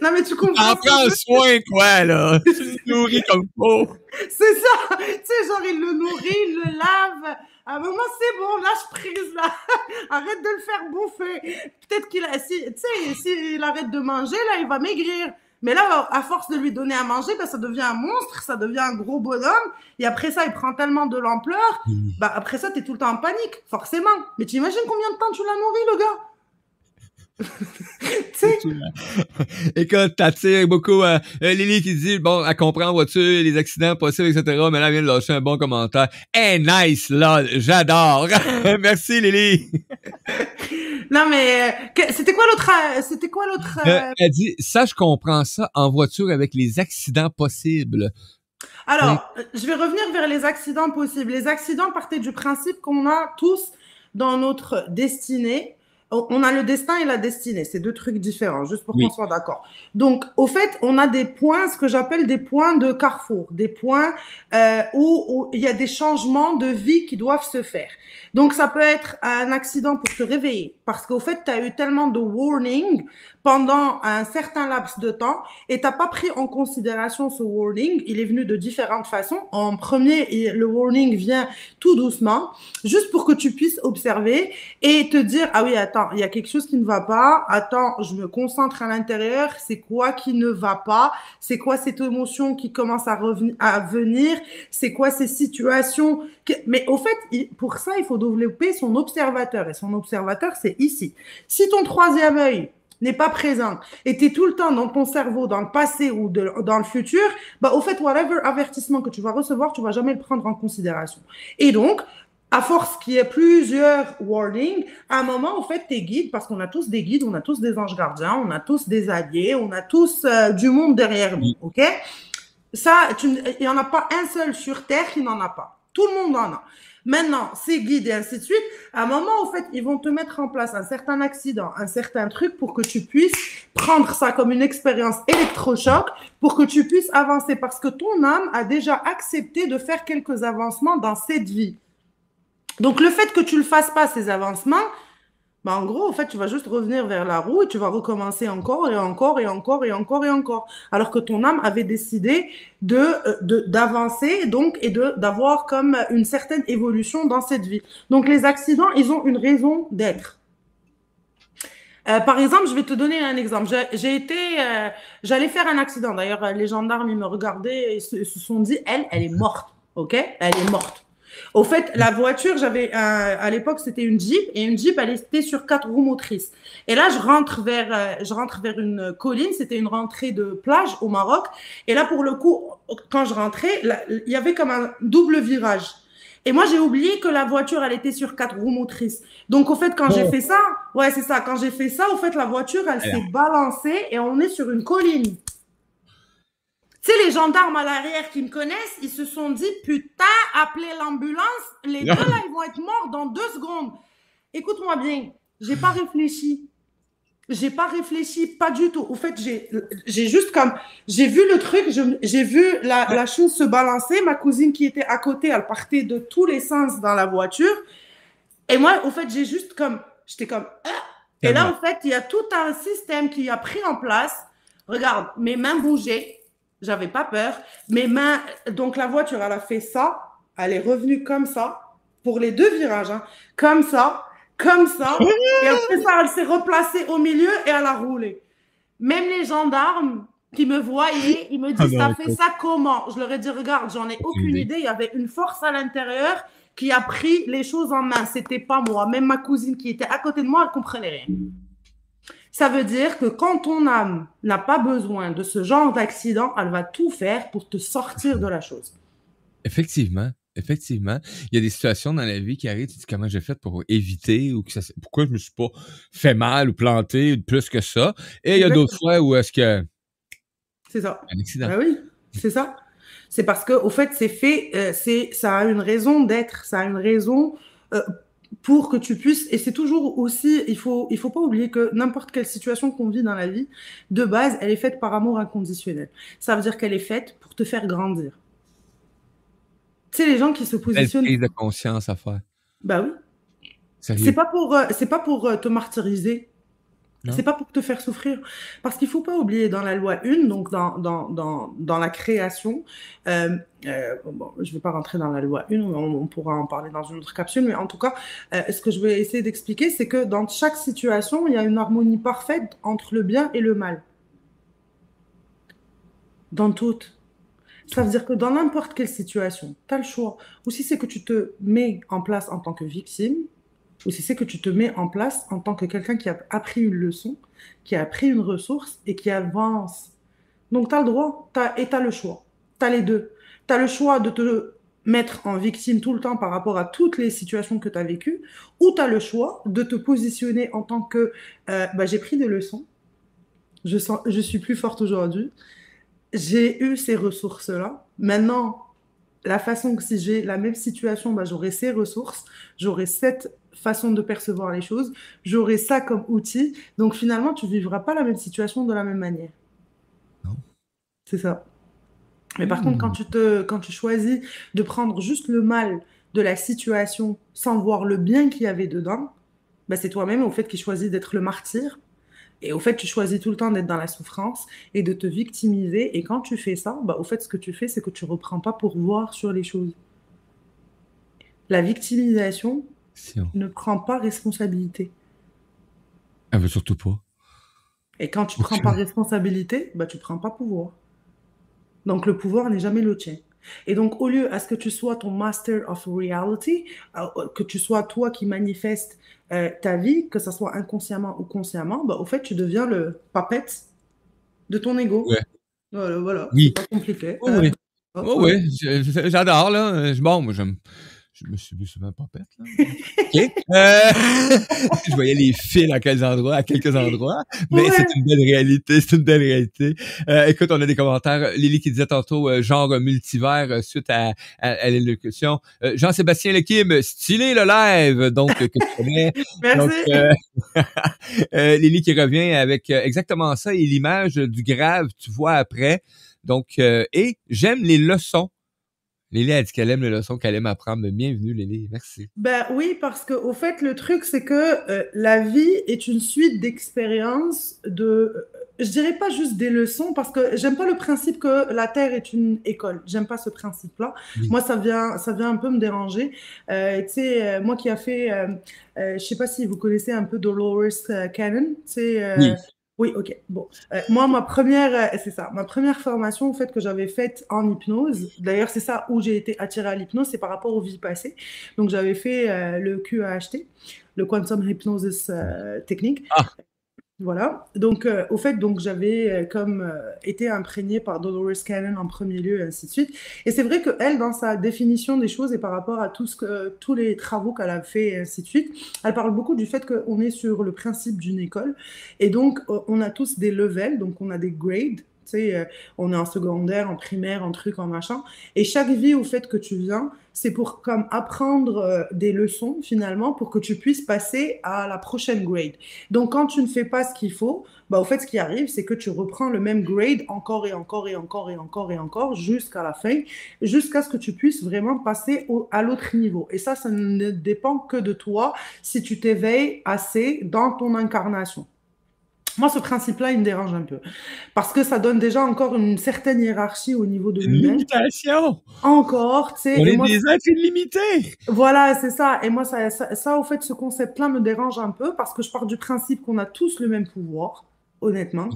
Non mais tu comprends. Prends veux soin, quoi, là. Tu le nourris comme faut. <laughs> C'est ça. Tu sais, genre, il le nourrit, il le lave. À un moment, c'est bon, lâche prise, là. <laughs> Arrête de le faire bouffer. Peut-être qu'il a, si, tu sais, s'il arrête de manger, là, il va maigrir. Mais là, à force de lui donner à manger, ben, ça devient un monstre, ça devient un gros bonhomme. Et après ça, il prend tellement de l'ampleur. Bah, après ça, t'es tout le temps en panique, forcément. Mais tu imagines combien de temps tu l'as nourri, le gars? <laughs> Écoute, t'attires beaucoup euh, euh, Lily qui dit, bon, elle comprend en voiture, les accidents possibles, etc. Mais là, elle vient de lâcher un bon commentaire. Hey, nice, là, j'adore. <laughs> Merci, Lily. <laughs> non, mais, euh, c'était quoi l'autre, euh, c'était quoi l'autre, elle dit, ça, je comprends ça en voiture avec les accidents possibles. Alors, je vais revenir vers les accidents possibles. Les accidents partaient du principe qu'on a tous dans notre destinée. On a le destin et la destinée, c'est deux trucs différents, juste pour Oui. qu'on soit d'accord. Donc, au fait, on a des points, ce que j'appelle des points de carrefour, des points euh, où, où il y a des changements de vie qui doivent se faire. Donc, ça peut être un accident pour te réveiller, parce qu'au fait, tu as eu tellement de warning pendant un certain laps de temps et t'as pas pris en considération ce warning. Il est venu de différentes façons. En premier, le warning vient tout doucement, juste pour que tu puisses observer et te dire ah oui attends, il y a quelque chose qui ne va pas. Attends, je me concentre à l'intérieur. C'est quoi qui ne va pas? C'est quoi cette émotion qui commence à revenir venir? C'est quoi ces situations Mais au fait, pour ça, il faut développer son observateur et son observateur, c'est ici. Si ton troisième œil n'est pas présent et tu es tout le temps dans ton cerveau, dans le passé ou de- dans le futur, bah, au fait, whatever avertissement que tu vas recevoir, tu vas jamais le prendre en considération. Et donc, à force qu'il y ait plusieurs warnings, à un moment, en fait, tes guides, parce qu'on a tous des guides, on a tous des anges gardiens, on a tous des alliés, on a tous euh, du monde derrière nous, ok? Ça, tu il n'y en a pas un seul sur Terre qui n'en a pas. Tout le monde en a. Maintenant, ces guides et ainsi de suite, à un moment, en fait, ils vont te mettre en place un certain accident, un certain truc pour que tu puisses prendre ça comme une expérience électrochoc pour que tu puisses avancer parce que ton âme a déjà accepté de faire quelques avancements dans cette vie. Donc, le fait que tu ne le fasses pas, ces avancements, bah, en gros, en fait, tu vas juste revenir vers la roue et tu vas recommencer encore et encore et encore et encore et encore. Alors que ton âme avait décidé de euh, d'avancer donc et de d'avoir comme une certaine évolution dans cette vie. Donc les accidents, ils ont une raison d'être. Euh, par exemple, je vais te donner un exemple. J'ai- été, euh, j'allais faire un accident. D'ailleurs, les gendarmes, ils me regardaient et se sont dit, elle, elle est morte. OK? Elle est morte. Au fait, la voiture, j'avais, un- à l'époque, c'était une Jeep et une Jeep, elle était sur quatre roues motrices. Et là, je rentre vers, euh, je rentre vers une colline. C'était une rentrée de plage au Maroc. Et là, pour le coup, quand je rentrais, là, il y avait comme un double virage. Et moi, j'ai oublié que la voiture, elle était sur quatre roues motrices. Donc, au fait, quand j'ai fait ça, ouais, c'est ça. Quand j'ai fait ça, au fait, la voiture, elle s'est balancée et on est sur une colline. Tu sais, les gendarmes à l'arrière qui me connaissent, ils se sont dit, putain, appelez l'ambulance. Les deux, là, ils vont être morts dans deux secondes. Écoute-moi bien. J'ai pas réfléchi. J'ai pas réfléchi, pas du tout. Au fait, j'ai, juste comme, j'ai vu le truc, j'ai vu la, la chose se balancer. Ma cousine qui était à côté, elle partait de tous les sens dans la voiture. Et moi, au fait, j'ai juste comme, j'étais comme, ah. et là, en fait, il y a tout un système qui a pris en place. Regarde, mes mains bougeaient. J'avais pas peur. Mes mains, donc la voiture, elle a fait ça. Elle est revenue comme ça pour les deux virages, hein. comme ça, comme ça. Et après ça, elle s'est replacée au milieu et elle a roulé. Même les gendarmes qui me voyaient, ils me disent, Ah non, t'as fait ça comment? Je leur ai dit, regarde, j'en ai aucune idée. idée. Il y avait une force à l'intérieur qui a pris les choses en main. C'était pas moi. Même ma cousine qui était à côté de moi, elle comprenait rien. Ça veut dire que quand ton âme n'a pas besoin de ce genre d'accident, elle va tout faire pour te sortir de la chose. Effectivement. Effectivement. Il y a des situations dans la vie qui arrivent, tu te dis comment j'ai fait pour éviter ou que ça, pourquoi je me suis pas fait mal ou planté plus que ça? Et il y a d'autres fois où est-ce que C'est ça. un accident. Ah oui, c'est ça. C'est parce que, au fait, c'est fait, euh, c'est, ça a une raison d'être, ça a une raison euh, pour que tu puisses. Et c'est toujours aussi, il faut, il faut pas oublier que n'importe quelle situation qu'on vit dans la vie, de base, elle est faite par amour inconditionnel. Ça veut dire qu'elle est faite pour te faire grandir. Tu sais, les gens qui se Belle positionnent. prise de conscience à faire. Bah oui. C'est pas pour, euh, c'est pas pour euh, te martyriser. C'est pas pour te faire souffrir. Parce qu'il faut pas oublier dans la loi 1, donc dans, dans, dans, dans la création, euh, euh, bon, je vais pas rentrer dans la loi 1, on, on pourra en parler dans une autre capsule, mais en tout cas, euh, ce que je vais essayer d'expliquer, c'est que dans chaque situation, il y a une harmonie parfaite entre le bien et le mal. Dans toutes. Ça veut dire que dans n'importe quelle situation, tu as le choix. Ou si c'est que tu te mets en place en tant que victime, ou si c'est que tu te mets en place en tant que quelqu'un qui a appris une leçon, qui a appris une ressource et qui avance. Donc, tu as le droit t'as, et tu as le choix. Tu as les deux. Tu as le choix de te mettre en victime tout le temps par rapport à toutes les situations que tu as vécues, ou tu as le choix de te positionner en tant que euh, bah, j'ai pris des leçons, je, sens, je suis plus forte aujourd'hui, j'ai eu ces ressources-là. Maintenant, la façon que si j'ai la même situation, bah, j'aurai ces ressources, j'aurai cette façon de percevoir les choses, j'aurai ça comme outil. Donc finalement, tu vivras pas la même situation de la même manière. Non. C'est ça. Mais par Mmh. contre, quand tu, te, quand tu choisis de prendre juste le mal de la situation sans voir le bien qu'il y avait dedans, bah, c'est toi-même au fait qui choisis d'être le martyr. Et au fait, tu choisis tout le temps d'être dans la souffrance et de te victimiser. Et quand tu fais ça, bah, au fait, ce que tu fais, c'est que tu reprends pas pour voir sur les choses. La victimisation Si on... ne prend pas responsabilité. Elle veut surtout pas. Et quand tu Ok. prends pas responsabilité, bah, tu prends pas pouvoir. Donc le pouvoir n'est jamais le tien. Et donc au lieu à ce que tu sois ton master of reality, euh, que tu sois toi qui manifeste euh, ta vie, que ce soit inconsciemment ou consciemment, bah, au fait tu deviens le papette de ton ego. Ouais. Voilà, voilà. Oui. C'est pas compliqué. Oh Euh, oui. hop, Oh oui, j'adore, là. Je- Bon, moi, j'aime. Je me suis souvent papette, là. <laughs> OK. Euh, <laughs> je voyais les fils à quelques endroits, à quelques endroits. Mais Ouais. c'est une belle réalité, c'est une belle réalité. Euh, écoute, on a des commentaires. Lily qui disait tantôt, euh, genre multivers, euh, suite à, à, à l'élocution. Euh, Jean-Sébastien Lequim, stylé le live, donc, que tu connais. <laughs> Merci. Donc, Lily qui revient avec exactement ça et l'image du grave, tu vois après. Donc, euh, et j'aime les leçons. Lily a dit qu'elle aime les leçons qu'elle aime apprendre. Bienvenue, Lily. Merci. Ben oui, parce que au fait, le truc, c'est que euh, la vie est une suite d'expériences, de, euh, je dirais pas juste des leçons, parce que j'aime pas le principe que la Terre est une école. J'aime pas ce principe-là. Oui. Moi, ça vient, ça vient un peu me déranger. Euh, tu sais, euh, moi qui a fait, je sais pas si vous connaissez un peu Dolores Cannon, tu sais. euh, Oui. Oui, ok. Bon, Euh, moi, ma première, euh, c'est ça, ma première formation, en fait, que j'avais faite en hypnose. D'ailleurs, c'est ça où j'ai été attirée à l'hypnose, c'est par rapport aux vies passées. Donc, j'avais fait euh, le QAHT, le Quantum Hypnosis euh, Technique. Ah. Voilà. Donc, euh, au fait, donc j'avais euh, comme euh, été imprégnée par Dolores Cannon en premier lieu, et ainsi de suite. Et c'est vrai que elle, dans sa définition des choses et par rapport à tout ce que, tous les travaux qu'elle a fait, et ainsi de suite, elle parle beaucoup du fait qu'on est sur le principe d'une école. Et donc, on a tous des levels, donc on a des grades. Sais, euh, on est en secondaire, en primaire, en truc, en machin. Et chaque vie, au fait que tu viens, c'est pour comme apprendre euh, des leçons finalement pour que tu puisses passer à la prochaine grade. Donc, quand tu ne fais pas ce qu'il faut, bah, au fait, ce qui arrive, c'est que tu reprends le même grade encore et encore et encore et encore et encore jusqu'à la fin, jusqu'à ce que tu puisses vraiment passer à l'autre niveau. Et ça, ça ne dépend que de toi si tu t'éveilles assez dans ton incarnation. Moi, ce principe-là, il me dérange un peu. Parce que ça donne déjà encore une certaine hiérarchie au niveau de l'humain. limitation. Encore, tu sais. On est moi, des êtres illimités. voilà, c'est ça. Et moi, ça, ça, ça, au fait, ce concept-là me dérange un peu parce que je pars du principe qu'on a tous le même pouvoir, honnêtement,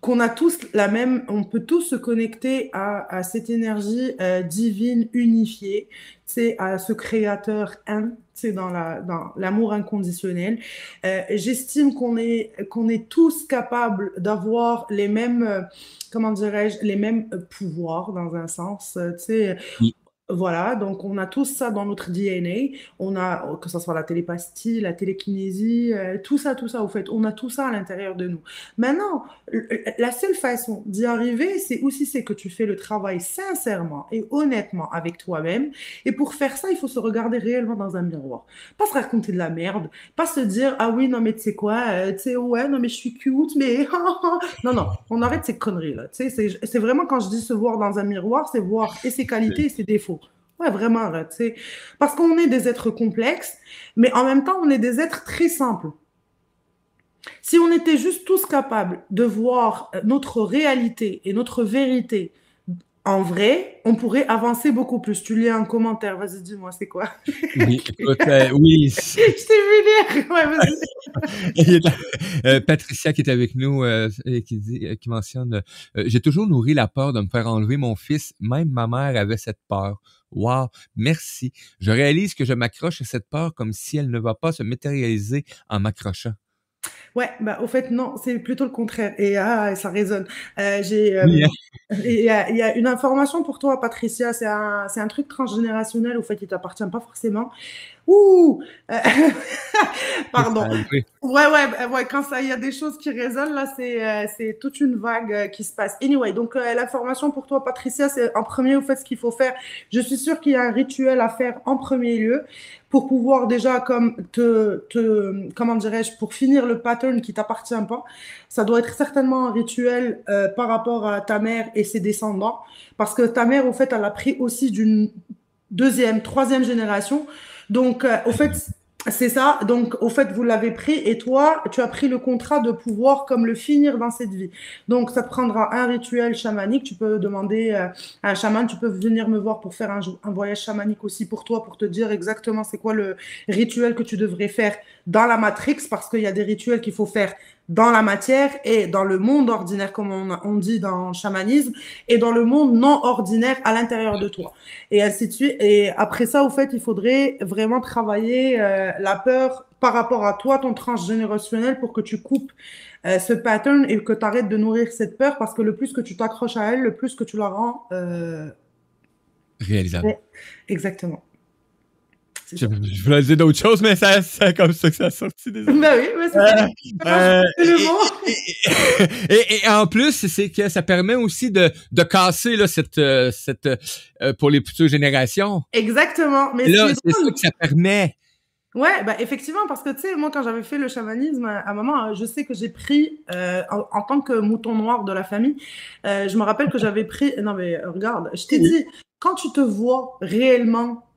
qu'on a tous la même, on peut tous se connecter à, à cette énergie euh, divine unifiée, c'est à ce créateur un, c'est dans la dans l'amour inconditionnel. Euh, J'estime qu'on est qu'on est tous capables d'avoir les mêmes, euh, comment dirais-je, les mêmes pouvoirs dans un sens, tu sais. Oui. Voilà, donc on a tous ça dans notre DNA. On a, que ce soit la télépathie, la télékinésie, euh, tout ça, tout ça, au fait, on a tout ça à l'intérieur de nous. Maintenant, la seule façon d'y arriver, c'est aussi c'est que tu fais le travail sincèrement et honnêtement avec toi-même. Et pour faire ça, il faut se regarder réellement dans un miroir. Pas se raconter de la merde, pas se dire, ah oui, non, mais tu sais quoi, euh, tu sais, ouais, non, mais je suis cute, mais <laughs> non, non, on arrête ces conneries-là. C'est vraiment quand je dis se voir dans un miroir, c'est voir et ses qualités et ses défauts. Ouais, vraiment, là. Parce qu'on est des êtres complexes, mais en même temps, on est des êtres très simples. Si on était juste tous capables de voir euh, notre réalité et notre vérité en vrai, on pourrait avancer beaucoup plus. Tu lis un commentaire, vas-y, dis-moi, c'est quoi? Oui, <laughs> écoute, oui. Je t'ai vu lire. Ouais, <laughs> euh, Patricia qui est avec nous euh, et qui dit, euh, qui mentionne, j'ai toujours nourri la peur de me faire enlever mon fils. Même ma mère avait cette peur. Wow, merci. Je réalise que je m'accroche à cette peur comme si elle ne va pas se matérialiser en m'accrochant. Ouais, bah, au fait, non, c'est plutôt le contraire. Et ah, ça résonne. Euh, j'ai, euh, il y a, il y a une information pour toi, Patricia. C'est un, c'est un truc transgénérationnel, au fait, qui t'appartient pas forcément. Ouh! Euh, <laughs> Pardon. Ouais, ouais, bah, ouais, quand il y a des choses qui résonnent, là, c'est, euh, toute une vague euh, qui se passe. Anyway, donc, euh, l'information pour toi, Patricia, c'est en premier, au fait, ce qu'il faut faire. Je suis sûre qu'il y a un rituel à faire en premier lieu pour pouvoir déjà, comme, te, te, comment dirais-je, pour finir le pattern qui t'appartient pas. Ça doit être certainement un rituel euh, par rapport à ta mère et ses descendants. Parce que ta mère, au fait, elle a pris aussi d'une deuxième, troisième génération. Donc, euh, au fait, c'est ça. Donc, au fait, vous l'avez pris et toi, tu as pris le contrat de pouvoir comme le finir dans cette vie. Donc, ça prendra un rituel chamanique. Tu peux demander euh, à un chaman, tu peux venir me voir pour faire un, un voyage chamanique aussi pour toi, pour te dire exactement c'est quoi le rituel que tu devrais faire dans la matrix, parce qu'il y a des rituels qu'il faut faire dans la matière et dans le monde ordinaire, comme on, on dit dans le chamanisme, et dans le monde non ordinaire à l'intérieur de toi et ainsi de suite. Et après ça, au fait, il faudrait vraiment travailler euh, la peur par rapport à toi, ton transgénérationnel, pour que tu coupes euh, ce pattern et que tu arrêtes de nourrir cette peur, parce que le plus que tu t'accroches à elle, le plus que tu la rends euh, Réalisable. exactement. Je, voulais dire d'autres choses, mais c'est comme ça que ça a sorti. Désolé. Ben oui, mais c'est. Euh, C'est le et- mot. et, et- et en plus, c'est que ça permet aussi de, de casser là, cette, euh, cette euh, pour les futures générations. Exactement. Mais là, c'est ça que ça permet. Ouais, bah effectivement, parce que tu sais, moi quand j'avais fait le chamanisme, à un moment, euh, je sais que j'ai pris, euh, en, en tant que mouton noir de la famille, euh, je me rappelle que j'avais pris, non mais euh, regarde, je t'ai dit, quand tu te vois réellement,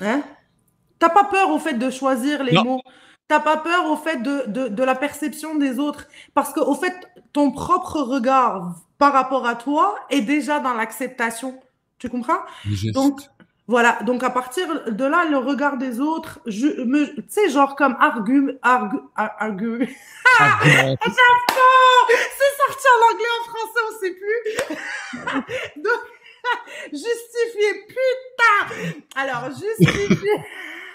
hein, t'as pas peur au fait de choisir les Non. mots? T'as pas peur au fait de, de, de la perception des autres? Parce que, au fait, ton propre regard par rapport à toi est déjà dans l'acceptation. Tu comprends? Donc, voilà. Donc, à partir de là, le regard des autres, tu sais, genre comme argu, argu, ar- argu. <laughs> Argument- Oh, c'est sorti en anglais, en français, on sait plus. <laughs> Donc, <laughs> justifier, putain. Alors, justifier,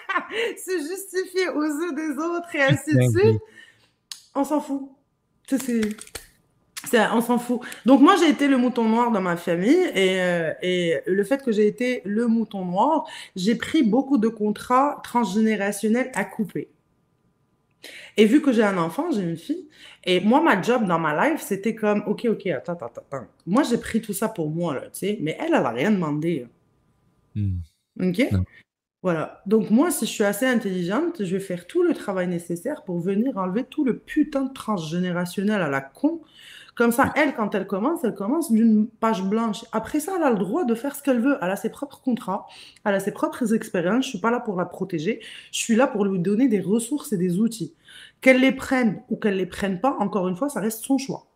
<laughs> se justifier aux yeux des autres et ainsi de suite. On s'en fout. Ça, c'est, c'est- on s'en fout. Donc moi, j'ai été le mouton noir dans ma famille et, euh, et le fait que j'ai été le mouton noir, j'ai pris beaucoup de contrats transgénérationnels à couper. Et vu que j'ai un enfant, j'ai une fille, et moi, ma job dans ma life, c'était comme, OK, OK, attends, attends, attends. Moi, j'ai pris tout ça pour moi, là, tu sais, mais elle, elle a rien demandé. Hmm. OK? Non. Voilà. Donc moi, si je suis assez intelligente, je vais faire tout le travail nécessaire pour venir enlever tout le putain de transgénérationnel à la con. Comme ça, elle, quand elle commence, elle commence d'une page blanche. Après ça, elle a le droit de faire ce qu'elle veut. Elle a ses propres contrats, elle a ses propres expériences. Je suis pas là pour la protéger. Je suis là pour lui donner des ressources et des outils. Qu'elle les prenne ou qu'elle les prenne pas, encore une fois, ça reste son choix.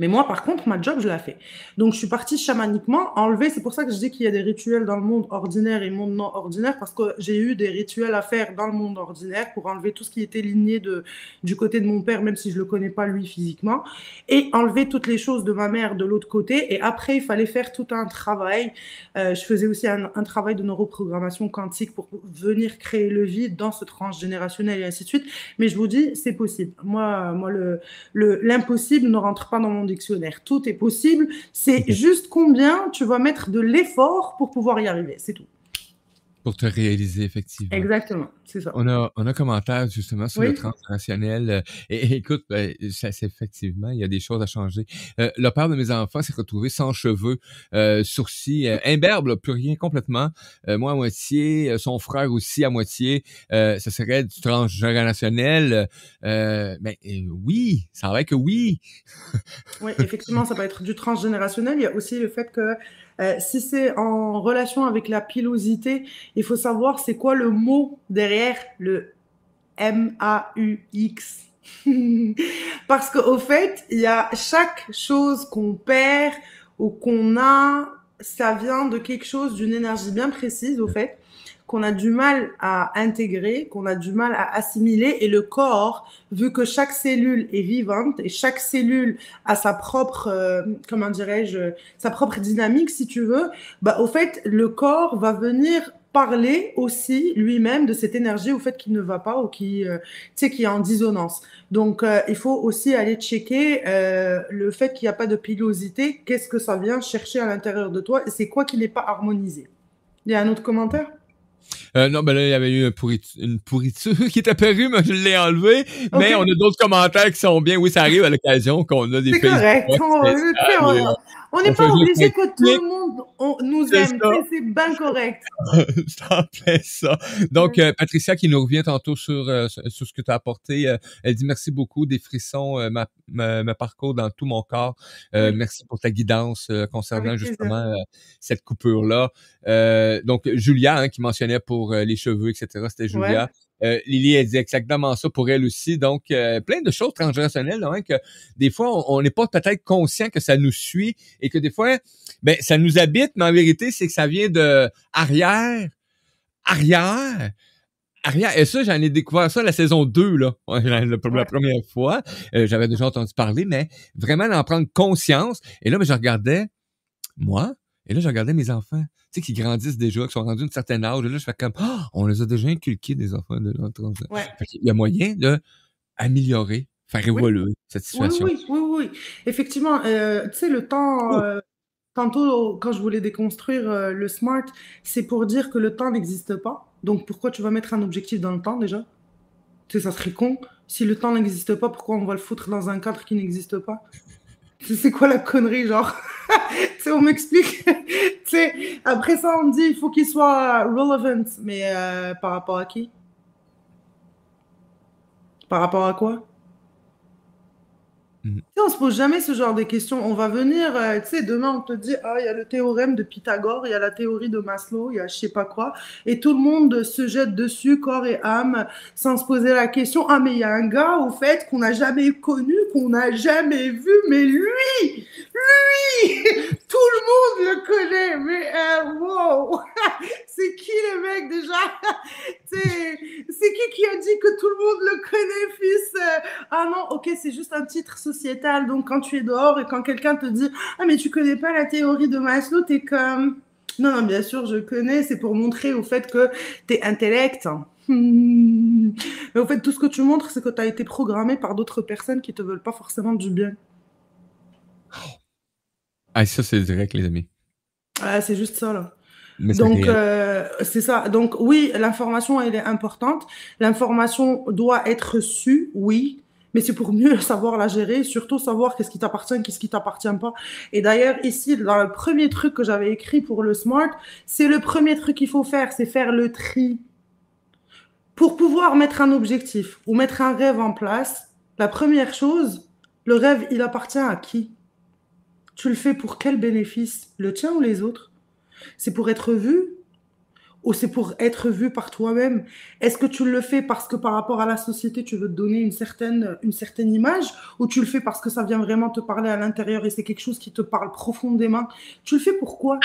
Mais moi, par contre, ma job, je la fais. Donc, je suis partie chamaniquement enlever. C'est pour ça que je dis qu'il y a des rituels dans le monde ordinaire et monde non ordinaire, parce que j'ai eu des rituels à faire dans le monde ordinaire pour enlever tout ce qui était ligné de, du côté de mon père, même si je le connais pas lui physiquement, et enlever toutes les choses de ma mère de l'autre côté. Et après, il fallait faire tout un travail. Euh, je faisais aussi un, travail de neuroprogrammation quantique pour venir créer le vide dans ce transgénérationnel et ainsi de suite. Mais je vous dis, c'est possible. Moi, moi le, le, l'impossible ne rentre pas dans mon dictionnaire. Tout est possible. C'est juste combien tu vas mettre de l'effort pour pouvoir y arriver. C'est tout. Pour te réaliser, effectivement. Exactement. C'est ça. On a, on a un commentaire justement sur Oui. le transgénérationnel. euh, Et, et écoute, ben, ça, c'est effectivement, il y a des choses à changer. Euh, le père de mes enfants s'est retrouvé sans cheveux, euh, sourcils, euh, imberbe, là, plus rien complètement. Euh, moi à moitié, euh, son frère aussi à moitié. Euh, ça serait du transgénérationnel. Euh, ben oui, ça vrai que oui. Oui, effectivement, ça peut être du transgénérationnel. Il y a aussi le fait que euh, si c'est en relation avec la pilosité, il faut savoir c'est quoi le mot derrière le M-A-U-X. <laughs> Parce qu'au fait, il y a chaque chose qu'on perd ou qu'on a, ça vient de quelque chose, d'une énergie bien précise, au fait, qu'on a du mal à intégrer, qu'on a du mal à assimiler. Et le corps, vu que chaque cellule est vivante et chaque cellule a sa propre, euh, comment dirais-je, sa propre dynamique, si tu veux, bah, au fait, le corps va venir parler aussi lui-même de cette énergie au fait qu'il ne va pas ou qui, euh, qui est en dissonance. Donc, euh, il faut aussi aller checker euh, le fait qu'il n'y a pas de pilosité. Qu'est-ce que ça vient chercher à l'intérieur de toi et c'est quoi qui n'est pas harmonisé. Il y a un autre commentaire? Euh, non, ben là, il y avait eu une, pourrit- une pourriture <laughs> qui est apparue, mais je l'ai enlevée. Mais on a d'autres commentaires qui sont bien. Oui, ça arrive à l'occasion qu'on a des C'est correct. On on- n'est pas obligé que tout le monde on- nous aime. C'est bien correct. <laughs> En plein ça. Donc, euh, Patricia qui nous revient tantôt sur, euh, sur ce que tu as apporté, euh, elle dit merci beaucoup, des frissons, euh, ma, ma, ma parcours dans tout mon corps. Euh, Oui. Merci pour ta guidance euh, concernant Avec justement euh, cette coupure-là. Euh, donc, Julia, hein, qui mentionnait pour les cheveux, etc., c'était Julia. Euh, Lily, elle dit exactement ça pour elle aussi. Donc, euh, plein de choses transgénérationnelles, hein, que des fois, on- n'est pas peut-être conscient que ça nous suit et que des fois, ben, ça nous habite, mais en vérité, c'est que ça vient de arrière, arrière, arrière. Et ça, j'en ai découvert ça la saison 2, là, <laughs> la, première fois. Euh, J'avais déjà entendu parler, mais vraiment d'en prendre conscience. Et là, ben, je regardais, moi, et là, je regardais mes enfants, tu sais, qui grandissent déjà, qui sont rendus à un certain âge. Et là, je fais comme, Ah, on les a déjà inculqués, des enfants de l'entrée. Ouais. Qu'il y a moyen de améliorer, faire évoluer cette Oui, situation. oui, oui, oui. Effectivement, euh, tu sais, le temps, Oh. euh, tantôt, quand je voulais déconstruire euh, le SMART, c'est pour dire que le temps n'existe pas. Donc, pourquoi tu vas mettre un objectif dans le temps déjà? Tu sais, ça serait con. Si le temps n'existe pas, pourquoi on va le foutre dans un cadre qui n'existe pas? C'est quoi la connerie, genre? <laughs> On m'explique. <laughs> Après ça, on me dit il faut qu'il soit relevant. Mais euh, par rapport à qui? Par rapport à quoi? Sais, on se pose jamais ce genre de questions. On va venir, euh, tu sais, demain on te dit, ah, il y a le théorème de Pythagore, il y a la théorie de Maslow, il y a je sais pas quoi, et tout le monde se jette dessus, corps et âme, sans se poser la question, ah, mais il y a un gars, au fait, qu'on n'a jamais connu, qu'on n'a jamais vu, mais lui, lui, <laughs> tout le monde le connaît, mais euh, wow, <laughs> c'est qui le mec déjà? <laughs> C'est qui qui a dit que tout le monde le connaît, fils? Euh, Ah non, ok, c'est juste un titre sociétal. Donc quand tu es dehors et quand quelqu'un te dit Ah, mais tu connais pas la théorie de Maslow, t'es comme Non, non, bien sûr, je connais. C'est pour montrer au fait que t'es intellect. Hmm. <laughs> Mais au fait, tout ce que tu montres, c'est que tu as été programmé par d'autres personnes qui te veulent pas forcément du bien. Ah, ça, c'est direct, les amis. Ah, c'est juste ça, là. Mais Donc, euh, c'est ça. Donc, oui, l'information, elle est importante. L'information doit être reçue, oui, mais c'est pour mieux <laughs> savoir la gérer, surtout savoir qu'est-ce qui t'appartient, qu'est-ce qui t'appartient pas. Et d'ailleurs, ici, dans le premier truc que j'avais écrit pour le SMART, c'est le premier truc qu'il faut faire, c'est faire le tri. Pour pouvoir mettre un objectif ou mettre un rêve en place, la première chose, le rêve, il appartient à qui? Tu le fais pour quel bénéfice? Le tien ou les autres? C'est pour être vu ou c'est pour être vu par toi-même? Est-ce que tu le fais parce que par rapport à la société, tu veux te donner une certaine, une certaine image ou tu le fais parce que ça vient vraiment te parler à l'intérieur et c'est quelque chose qui te parle profondément? Tu le fais pourquoi?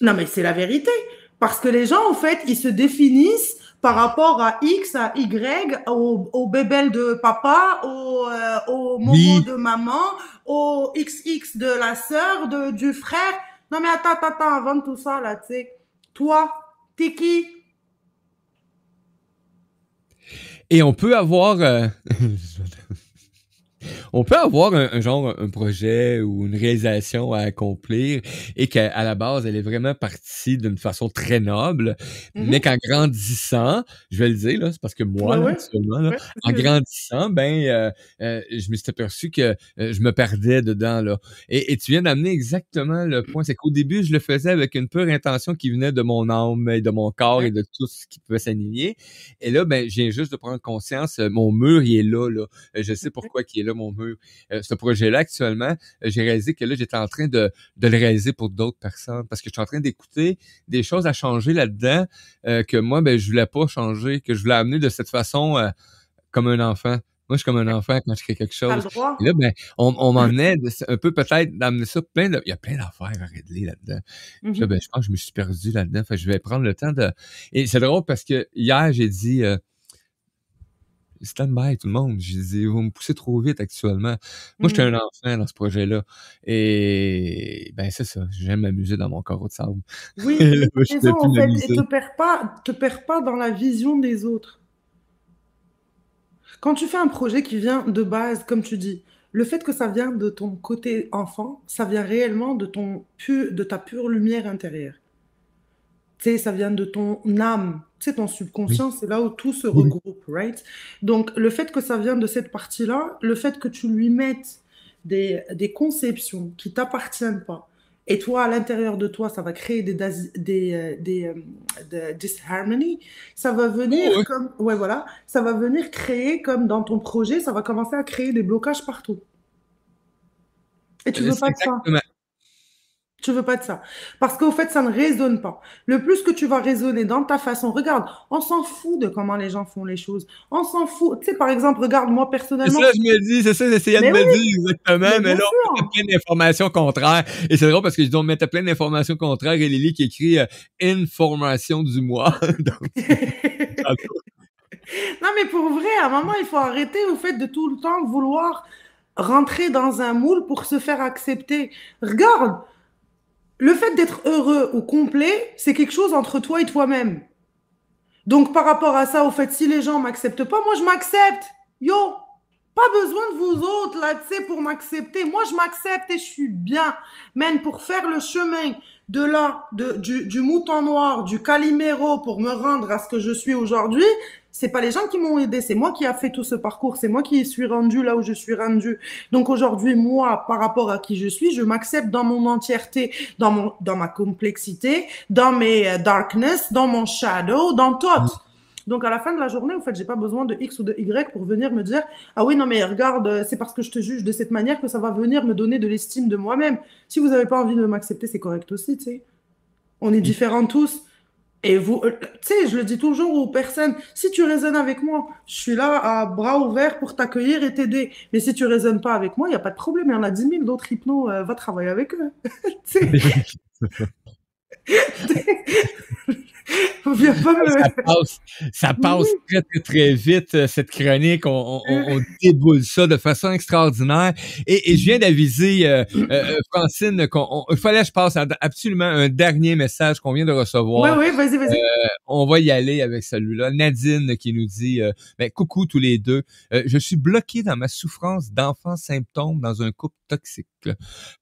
Non, mais c'est la vérité. Parce que les gens, en fait, ils se définissent par rapport à X, à Y, au, au bébel de papa, au, euh, au momo Oui. de maman, au XX de la sœur, de, du frère. Non, mais attends, attends, attends, avant tout ça, là, tu sais, toi, t'es qui? Et on peut avoir. euh, <laughs> on peut avoir un, un genre, un projet ou une réalisation à accomplir et qu'à la base, elle est vraiment partie d'une façon très noble, Mhm. mais qu'en grandissant, je vais le dire, là, c'est parce que moi, Ouais, là, ouais. actuellement, là, Ouais. en grandissant, ben, euh, euh, je me suis aperçu que euh, je me perdais dedans, là. Et, et tu viens d'amener exactement le point. C'est qu'au début, je le faisais avec une pure intention qui venait de mon âme et de mon corps et de tout ce qui pouvait s'aligner. Et là, ben, je viens juste de prendre conscience, mon mur, il est là, là. Je sais pourquoi il est là, mon mur. Euh, ce projet-là, actuellement, euh, j'ai réalisé que là, j'étais en train de, de le réaliser pour d'autres personnes parce que je suis en train d'écouter des choses à changer là-dedans euh, que moi, ben, je voulais pas changer, que je voulais amener de cette façon euh, comme un enfant. Moi, je suis comme un enfant quand je crée quelque chose. Et là, ben, on, on m'en est de- un peu peut-être d'amener ça plein de. Il y a plein d'affaires à régler là-dedans. Puis là, ben, je pense que je me suis perdu là-dedans. Fait que je vais prendre le temps de. Et c'est drôle parce que hier, j'ai dit euh, stand by tout le monde. J'ai dit, vous me poussez trop vite actuellement. Moi, j'étais Mhm. un enfant dans ce projet-là. Et ben, c'est ça. J'aime m'amuser dans mon carreau de sable. Oui, <laughs> peux plus en fait, et te perds pas, te perds pas dans la vision des autres. Quand tu fais un projet qui vient de base, comme tu dis, le fait que ça vient de ton côté enfant, ça vient réellement de ton pu- de ta pure lumière intérieure. Tu sais, ça vient de ton âme. Tu sais, ton subconscient, c'est là où tout se Oui. regroupe, right? Donc, le fait que ça vient de cette partie-là, le fait que tu lui mettes des, des conceptions qui t'appartiennent pas, et toi, à l'intérieur de toi, ça va créer des, des, euh, des, euh, de disharmony. Ça va venir Oh, ouais. comme, ouais, voilà, ça va venir créer comme dans ton projet, ça va commencer à créer des blocages partout. Et tu veux pas de ça. Tu veux pas de ça. Parce qu'au fait, ça ne résonne pas. Le plus que tu vas raisonner dans ta façon, regarde, on s'en fout de comment les gens font les choses. On s'en fout. Tu sais, par exemple, regarde, moi C'est personnellement, ça, je me dis, c'est ça, j'essayais de me dire exactement, mais là, on mettait plein d'informations contraires. Et c'est drôle parce que je dis, on mettait plein d'informations contraires et Lily qui écrit euh, information du mois. <laughs> Donc, <laughs> Non, mais pour vrai, à un moment, il faut arrêter au fait de tout le temps vouloir rentrer dans un moule pour se faire accepter. Regarde, le fait d'être heureux ou complet, c'est quelque chose entre toi et toi-même. Donc, par rapport à ça, au fait, si les gens m'acceptent pas, moi, je m'accepte. Yo, pas besoin de vous autres, là, tu pour m'accepter. Moi, je m'accepte et je suis bien. Man, pour faire le chemin de là, du, du mouton noir, du caliméro pour me rendre à ce que je suis aujourd'hui, c'est pas les gens qui m'ont aidé, c'est moi qui a fait tout ce parcours, c'est moi qui suis rendu là où je suis rendu. Donc aujourd'hui, moi, par rapport à qui je suis, je m'accepte dans mon entièreté, dans mon, dans ma complexité, dans mes euh, darkness, dans mon shadow, dans tout. Donc à la fin de la journée, en fait, j'ai pas besoin de X ou de Y pour venir me dire ah oui non mais regarde, euh, c'est parce que je te juge de cette manière que ça va venir me donner de l'estime de moi-même. Si vous avez pas envie de m'accepter, c'est correct aussi, tu sais. On est différents tous. Et vous, euh, tu sais, je le dis toujours aux personnes, si tu raisonnes avec moi, je suis là à bras ouverts pour t'accueillir et t'aider. Mais si tu raisonnes pas avec moi, il n'y a pas de problème. Il y en a 10 000 d'autres hypnos, euh, va travailler avec eux. <laughs> <laughs> <laughs> Pas me- ça passe, ça passe très, très, très vite, euh, cette chronique. On, on, on- on déboule ça de façon extraordinaire. Et, et je viens d'aviser euh, euh, euh, Francine qu'il fallait que je passe absolument un dernier message qu'on vient de recevoir. Ouais, ouais, vas-y, vas-y. On va y aller avec celui-là. Nadine qui nous dit euh, ben, Coucou tous les deux. Euh, je suis bloqué dans ma souffrance d'enfants symptômes dans un couple toxique.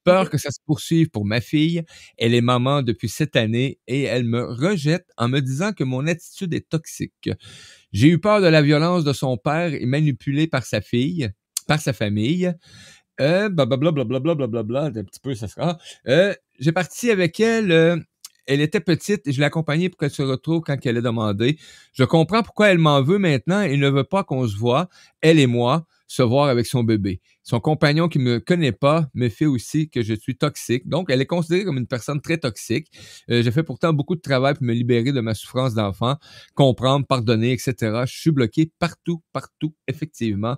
Peur que ça se poursuive pour ma fille. Elle est maman depuis cette année et elle me rejette en me disant que mon attitude est toxique. J'ai eu peur de la violence de son père et manipulé par sa fille, par sa famille. Euh, blablabla, blablabla, blablabla, un petit peu, ça sera. Euh, j'ai parti avec elle. euh, elle était petite et je l'ai accompagnée pour qu'elle se retrouve quand elle a demandé. Je comprends pourquoi elle m'en veut maintenant et ne veut pas qu'on se voit, elle et moi, se voir avec son bébé. Son compagnon qui me connaît pas me fait aussi que je suis toxique. Donc, elle est considérée comme une personne très toxique. Euh, j'ai fait pourtant beaucoup de travail pour me libérer de ma souffrance d'enfant, comprendre, pardonner, etc. Je suis bloqué partout, partout, effectivement.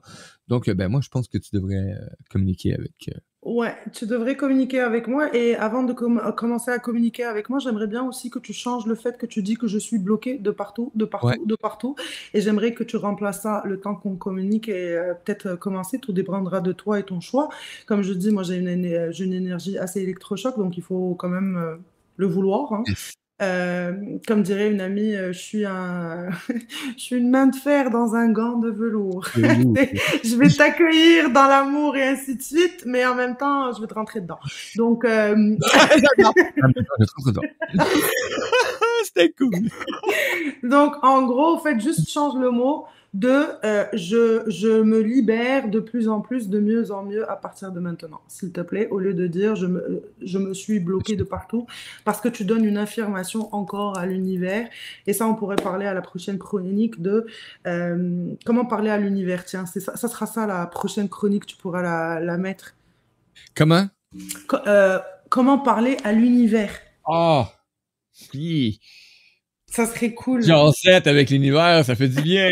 Donc, euh, ben moi, je pense que tu devrais euh, communiquer avec. Ouais, tu devrais communiquer avec moi. Et avant de com- commencer à communiquer avec moi, j'aimerais bien aussi que tu changes le fait que tu dis que je suis bloqué de partout, de partout, Ouais. de partout. Et j'aimerais que tu remplaces ça le temps qu'on communique et euh, peut-être euh, commencer. Tout dépendra de toi et ton choix. Comme je dis, moi, j'ai une, j'ai une énergie assez électrochoc, donc il faut quand même euh, le vouloir. hein. Euh, comme dirait une amie, euh, je suis un, <laughs> je suis une main de fer dans un gant de velours. <laughs> je vais t'accueillir dans l'amour et ainsi de suite, mais en même temps, je vais te rentrer dedans. Donc, euh, <laughs> C'était cool. donc en gros, en fait, juste change le mot de euh, je, je me libère de plus en plus, de mieux en mieux à partir de maintenant, s'il te plaît, au lieu de dire je me, je me suis bloqué de partout, parce que tu donnes une affirmation encore à l'univers. Et ça, on pourrait parler à la prochaine chronique de euh, comment parler à l'univers? Tiens, ça, ça sera ça la prochaine chronique, tu pourras la, la mettre. Comment? Co- euh, comment parler à l'univers? Ah! Oui. Ça serait cool. Genre 7 avec l'univers, ça fait du bien.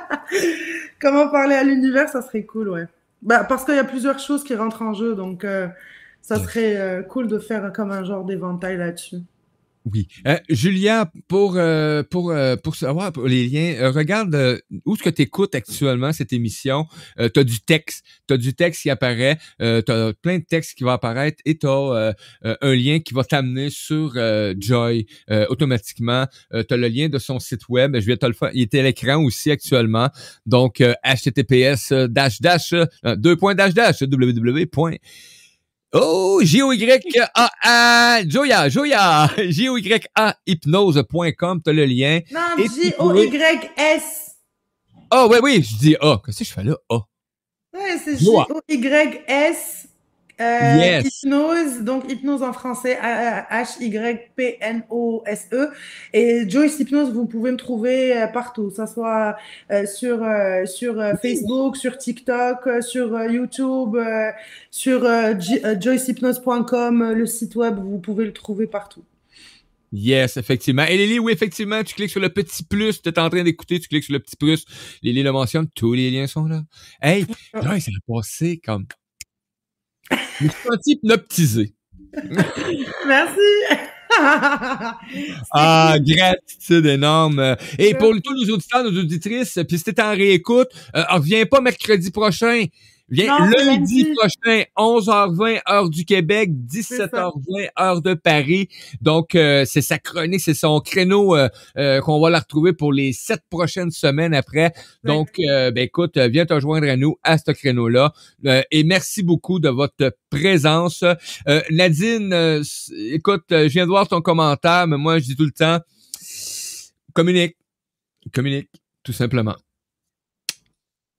<laughs> Comment parler à l'univers, ça serait cool, ouais. Bah, parce qu'il y a plusieurs choses qui rentrent en jeu, donc euh, ça serait euh, cool de faire comme un genre d'éventail là-dessus. Oui. Euh, Julia, pour, euh, pour, euh, pour savoir pour les liens, euh, regarde euh, où est-ce que tu écoutes actuellement cette émission? Euh, tu as du texte. Tu as du texte qui apparaît. Tu as plein de textes qui vont apparaître et tu as un lien qui va t'amener sur Joy automatiquement. Tu as le lien de son site web. Je vais te le faire. Il est à l'écran aussi actuellement. Donc, https dash dash deux points dash dash www. Oh, J-O-Y-A-A, Joya, Joya, J-O-Y-A, hypnose.com, t'as le lien. Non, J-O-Y-S. Ah, ouais, oui, je dis A. Qu'est-ce que je fais là? A? Ouais, c'est. J-O-Y-S. Euh, Yes. Hypnose, donc hypnose en français, H-Y-P-N-O-S-E. Et Joyce Hypnose, vous pouvez me trouver euh, partout, que ça soit euh, sur, sur Facebook, sur TikTok, sur YouTube, sur joycehypnose.com, le site web, vous pouvez le trouver partout. Yes, effectivement. Et Lily, oui, effectivement, tu cliques sur le petit plus, tu es en train d'écouter, tu cliques sur le petit plus. Lily le mentionne, tous les liens sont là. Hey, <laughs> là, ça a passé comme... Je me suis senti hypnotisé. Merci! Ah, gratitude énorme. Et pour tous nos auditeurs, nos auditrices, puis si t'es en réécoute, euh, reviens pas mercredi prochain. Viens Non, lundi lundi. prochain, 11h20, heure du Québec, 17h20, heure de Paris. Donc, euh, c'est sa chronique, c'est son créneau euh, euh, qu'on va la retrouver pour les sept prochaines semaines après. Donc, euh, ben écoute, viens te joindre à nous à ce créneau-là. Euh, et merci beaucoup de votre présence. Euh, Nadine, euh, écoute, je viens de voir ton commentaire, mais moi, je dis tout le temps, communique. Communique, tout simplement.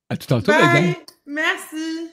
À tout tantôt, gang. Merci.